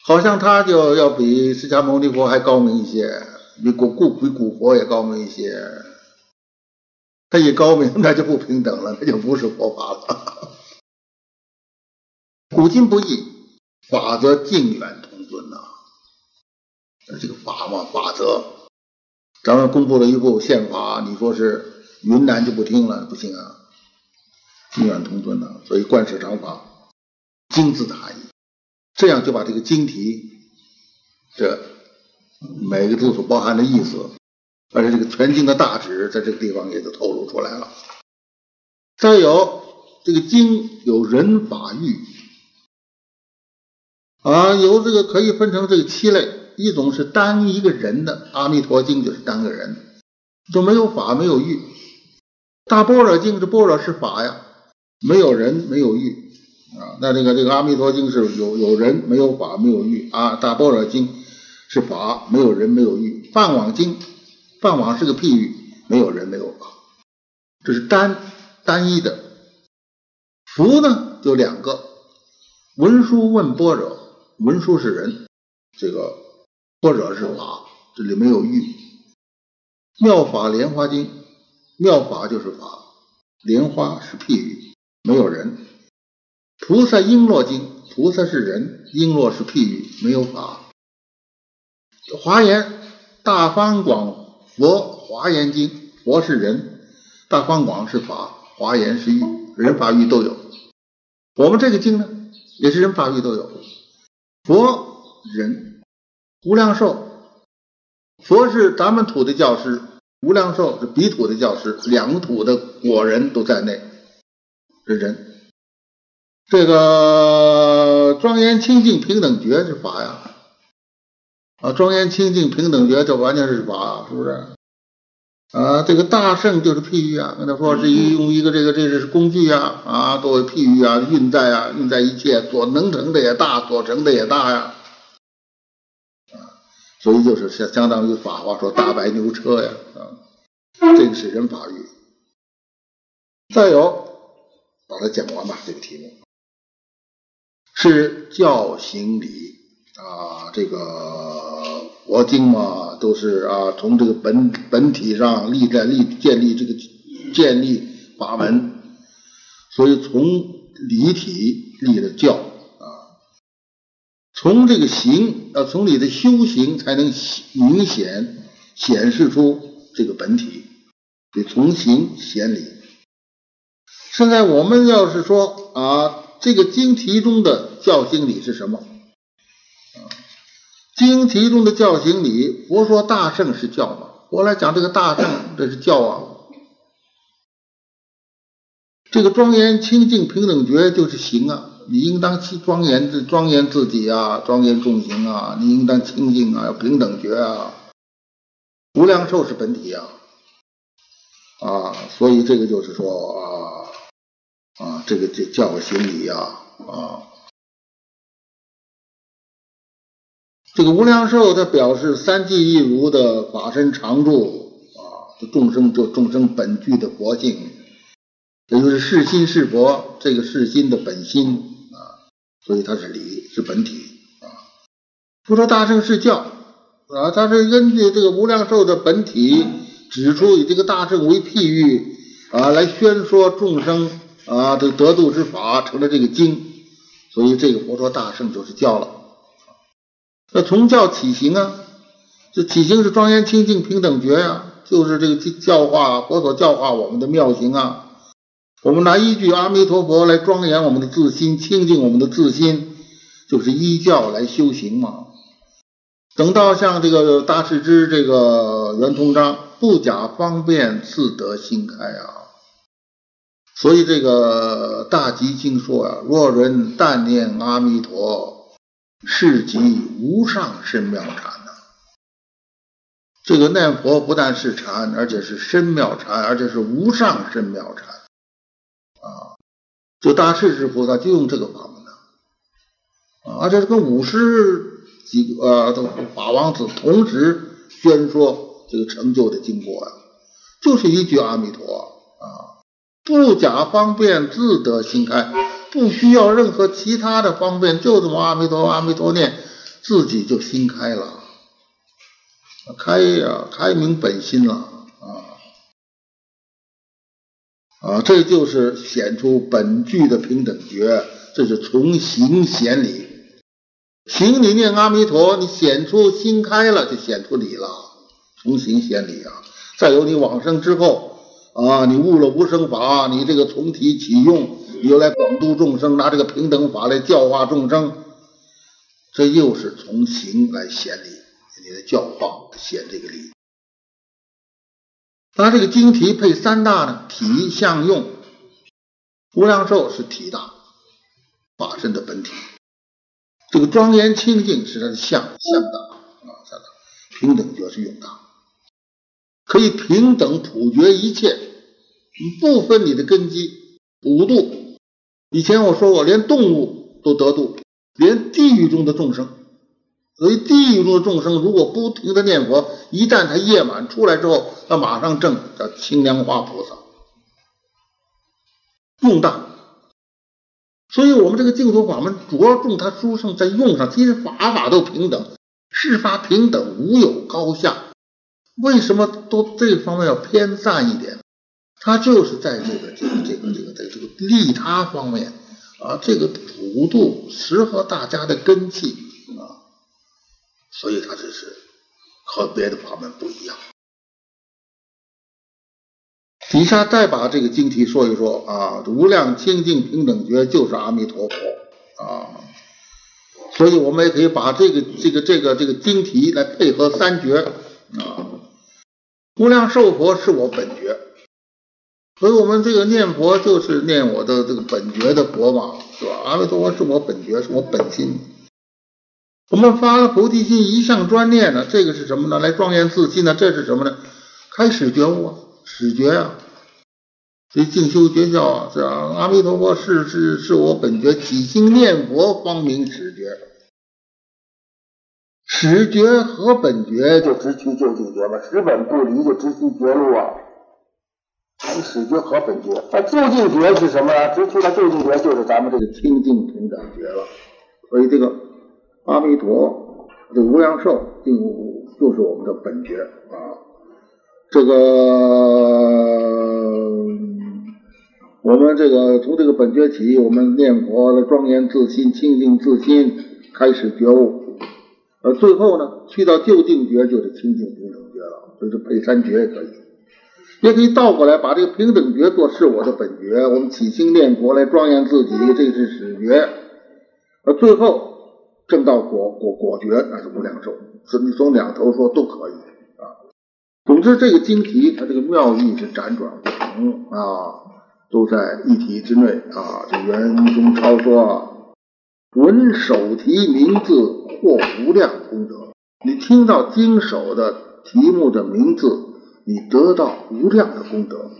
A: 好像他就要比释迦牟尼佛还高明一些，比古古比古佛也高明一些。他一高明，那就不平等了，那就不是佛法了。古今不易，法则近远同尊呐。这个法嘛，法则，咱们公布了一部宪法，你说是？云南就不听了，不行啊，近远同尊呐，所以贯彻常法，经字的含义，这样就把这个经题这每个字所包含的意思，而且这个全经的大旨，在这个地方也就透露出来了。再有这个经有人法欲啊，有这个可以分成这个七类，一种是单一个人的《阿弥陀经》，就是单个人，就没有法，没有欲。大般若经是般若是法呀，没有人，没有欲。啊。那这个这个《阿弥陀经》是有有人没有法没有欲。啊，《大般若经》是法没有人没有欲，《梵网经》梵网是个譬喻，没有人没有法，这是单单一的。佛呢就两个，文殊问般若，文殊是人，这个或者是法，这里没有欲。妙法莲花经，妙法就是法，莲花是譬喻，没有人。菩萨璎珞经，菩萨是人，璎珞是譬喻，没有法。华严大方广佛华严经，佛是人，大方广是法，华严是欲，人法欲都有。我们这个经呢，也是人法欲都有。佛人无量寿，佛是咱们土的教师。无量寿是彼土的教师，两土的果人都在内，是人。这个庄严清净平等觉是法呀，啊，庄严清净平等觉这完全是法，是不是？啊，这个大圣就是譬喻啊，跟他说是一用一个这个这是工具啊，啊，作为譬喻啊，运在啊，运在一切所能成的也大，所成的也大呀。所以就是相相当于法话说大白牛车呀，啊，这个是人法语。再有，把它讲完吧，这个题目是教行理啊，这个佛经嘛，都是啊，从这个本本体上立在立建立这个建立法门，所以从理体立了教。从这个行，呃，从你的修行才能明显显示出这个本体，得从行显理。现在我们要是说啊，这个经题中的教行理是什么？经题中的教行理，佛说大圣是教嘛？我来讲这个大圣，这是教啊。这个庄严清净平等觉就是行啊。你应当去庄严自庄严自己啊，庄严众行啊，你应当清净啊，要平等觉啊。无量寿是本体啊，啊，所以这个就是说啊啊，这个这叫个行理啊啊。这个无量寿它表示三际一如的法身常住啊，众生就众生本具的佛性，也就是是心是佛，这个是心的本心。所以它是理，是本体啊。不说大圣是教啊，他是根据这个无量寿的本体，指出以这个大圣为譬喻啊，来宣说众生啊这得度之法，成了这个经。所以这个佛说大圣就是教了。那从教起行啊，这起行是庄严清净平等觉呀，就是这个教化佛所教化我们的妙行啊。我们拿一句阿弥陀佛来庄严我们的自心，清净我们的自心，就是依教来修行嘛。等到像这个大势之这个圆通章，不假方便自得心开啊。所以这个大吉经说啊，若人但念阿弥陀，是即无上甚妙禅呐。这个念佛不但是禅，而且是深妙禅，而且是无上甚妙禅。就大势至菩萨就用这个法门的，啊，而且是跟五十几个呃法王子同时宣说这个成就的经过啊，就是一句阿弥陀啊，不假方便自得心开，不需要任何其他的方便，就这么阿弥陀阿弥陀念，自己就心开了，开呀，开明本心了。啊，这就是显出本具的平等觉，这是从行显理。行你念阿弥陀，你显出心开了，就显出理了。从行显理啊，再有你往生之后啊，你悟了无生法，你这个从体起用，你又来广度众生，拿这个平等法来教化众生，这又是从行来显理，你的教化显这个理。它这个经题配三大呢，体相用。无量寿是体大，法身的本体。这个庄严清净是它的相，相大啊，相大。平等觉是用大，可以平等普觉一切，不分你的根基，普度以前我说过，连动物都得度，连地狱中的众生。所以地狱中的众生，如果不停的念佛，一旦他夜晚出来之后，他马上证叫清凉花菩萨，用大。所以我们这个净土法门着重它殊胜在用上，其实法法都平等，事法平等，无有高下。为什么都这方面要偏赞一点？他就是在这个这个这个这个在这个利他方面啊，这个普度适合大家的根器啊。所以，他这是和别的法门不一样。底下再把这个经题说一说啊，无量清净平等觉就是阿弥陀佛啊。所以我们也可以把这个这个这个这个经题来配合三觉啊。无量寿佛是我本觉，所以我们这个念佛就是念我的这个本觉的佛嘛，是吧？阿弥陀佛是我本觉，是我本心。我们发了菩提心，一向专念呢，这个是什么呢？来庄严自信呢？这是什么呢？开始觉悟啊，始觉啊，所以静修觉教啊，是？阿弥陀佛是是是我本觉，起心念佛方明始觉，始觉和本觉就直趋究竟觉嘛，始本不离就直趋觉路啊。从始觉和本觉，那究竟觉是什么呢？直趋的究竟觉就是咱们这个清净平等觉了，所以这个。阿弥陀，这无量寿就就是我们的本觉啊。这个我们这个从这个本觉起，我们念佛的庄严自心、清净自心，开始觉悟。呃，最后呢，去到就定觉就是清净平等觉了，就是配三觉也可以，也可以倒过来把这个平等觉做是我的本觉。我们起心念佛来庄严自己，这是始觉。呃，最后。正道果果果觉，那是无量寿。所以你从两头说都可以啊。总之，这个经题它这个妙义是辗转不同啊，都在一体之内啊。这圆宗超说啊，闻手题名字获无量功德。你听到经手的题目的名字，你得到无量的功德。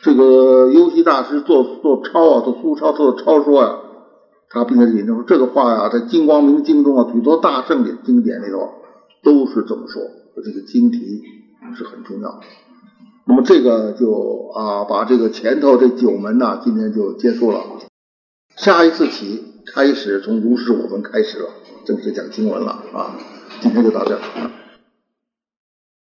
A: 这个优溪大师做做抄啊，做苏抄做抄说啊。他并且引证说这个话呀，在《金光明经》中啊，许多大圣的经典里头都是这么说。这个经题是很重要。那么这个就啊，把这个前头这九门呢，今天就结束了。下一次起开始从如是我们开始了，正式讲经文了啊。今天就到这儿。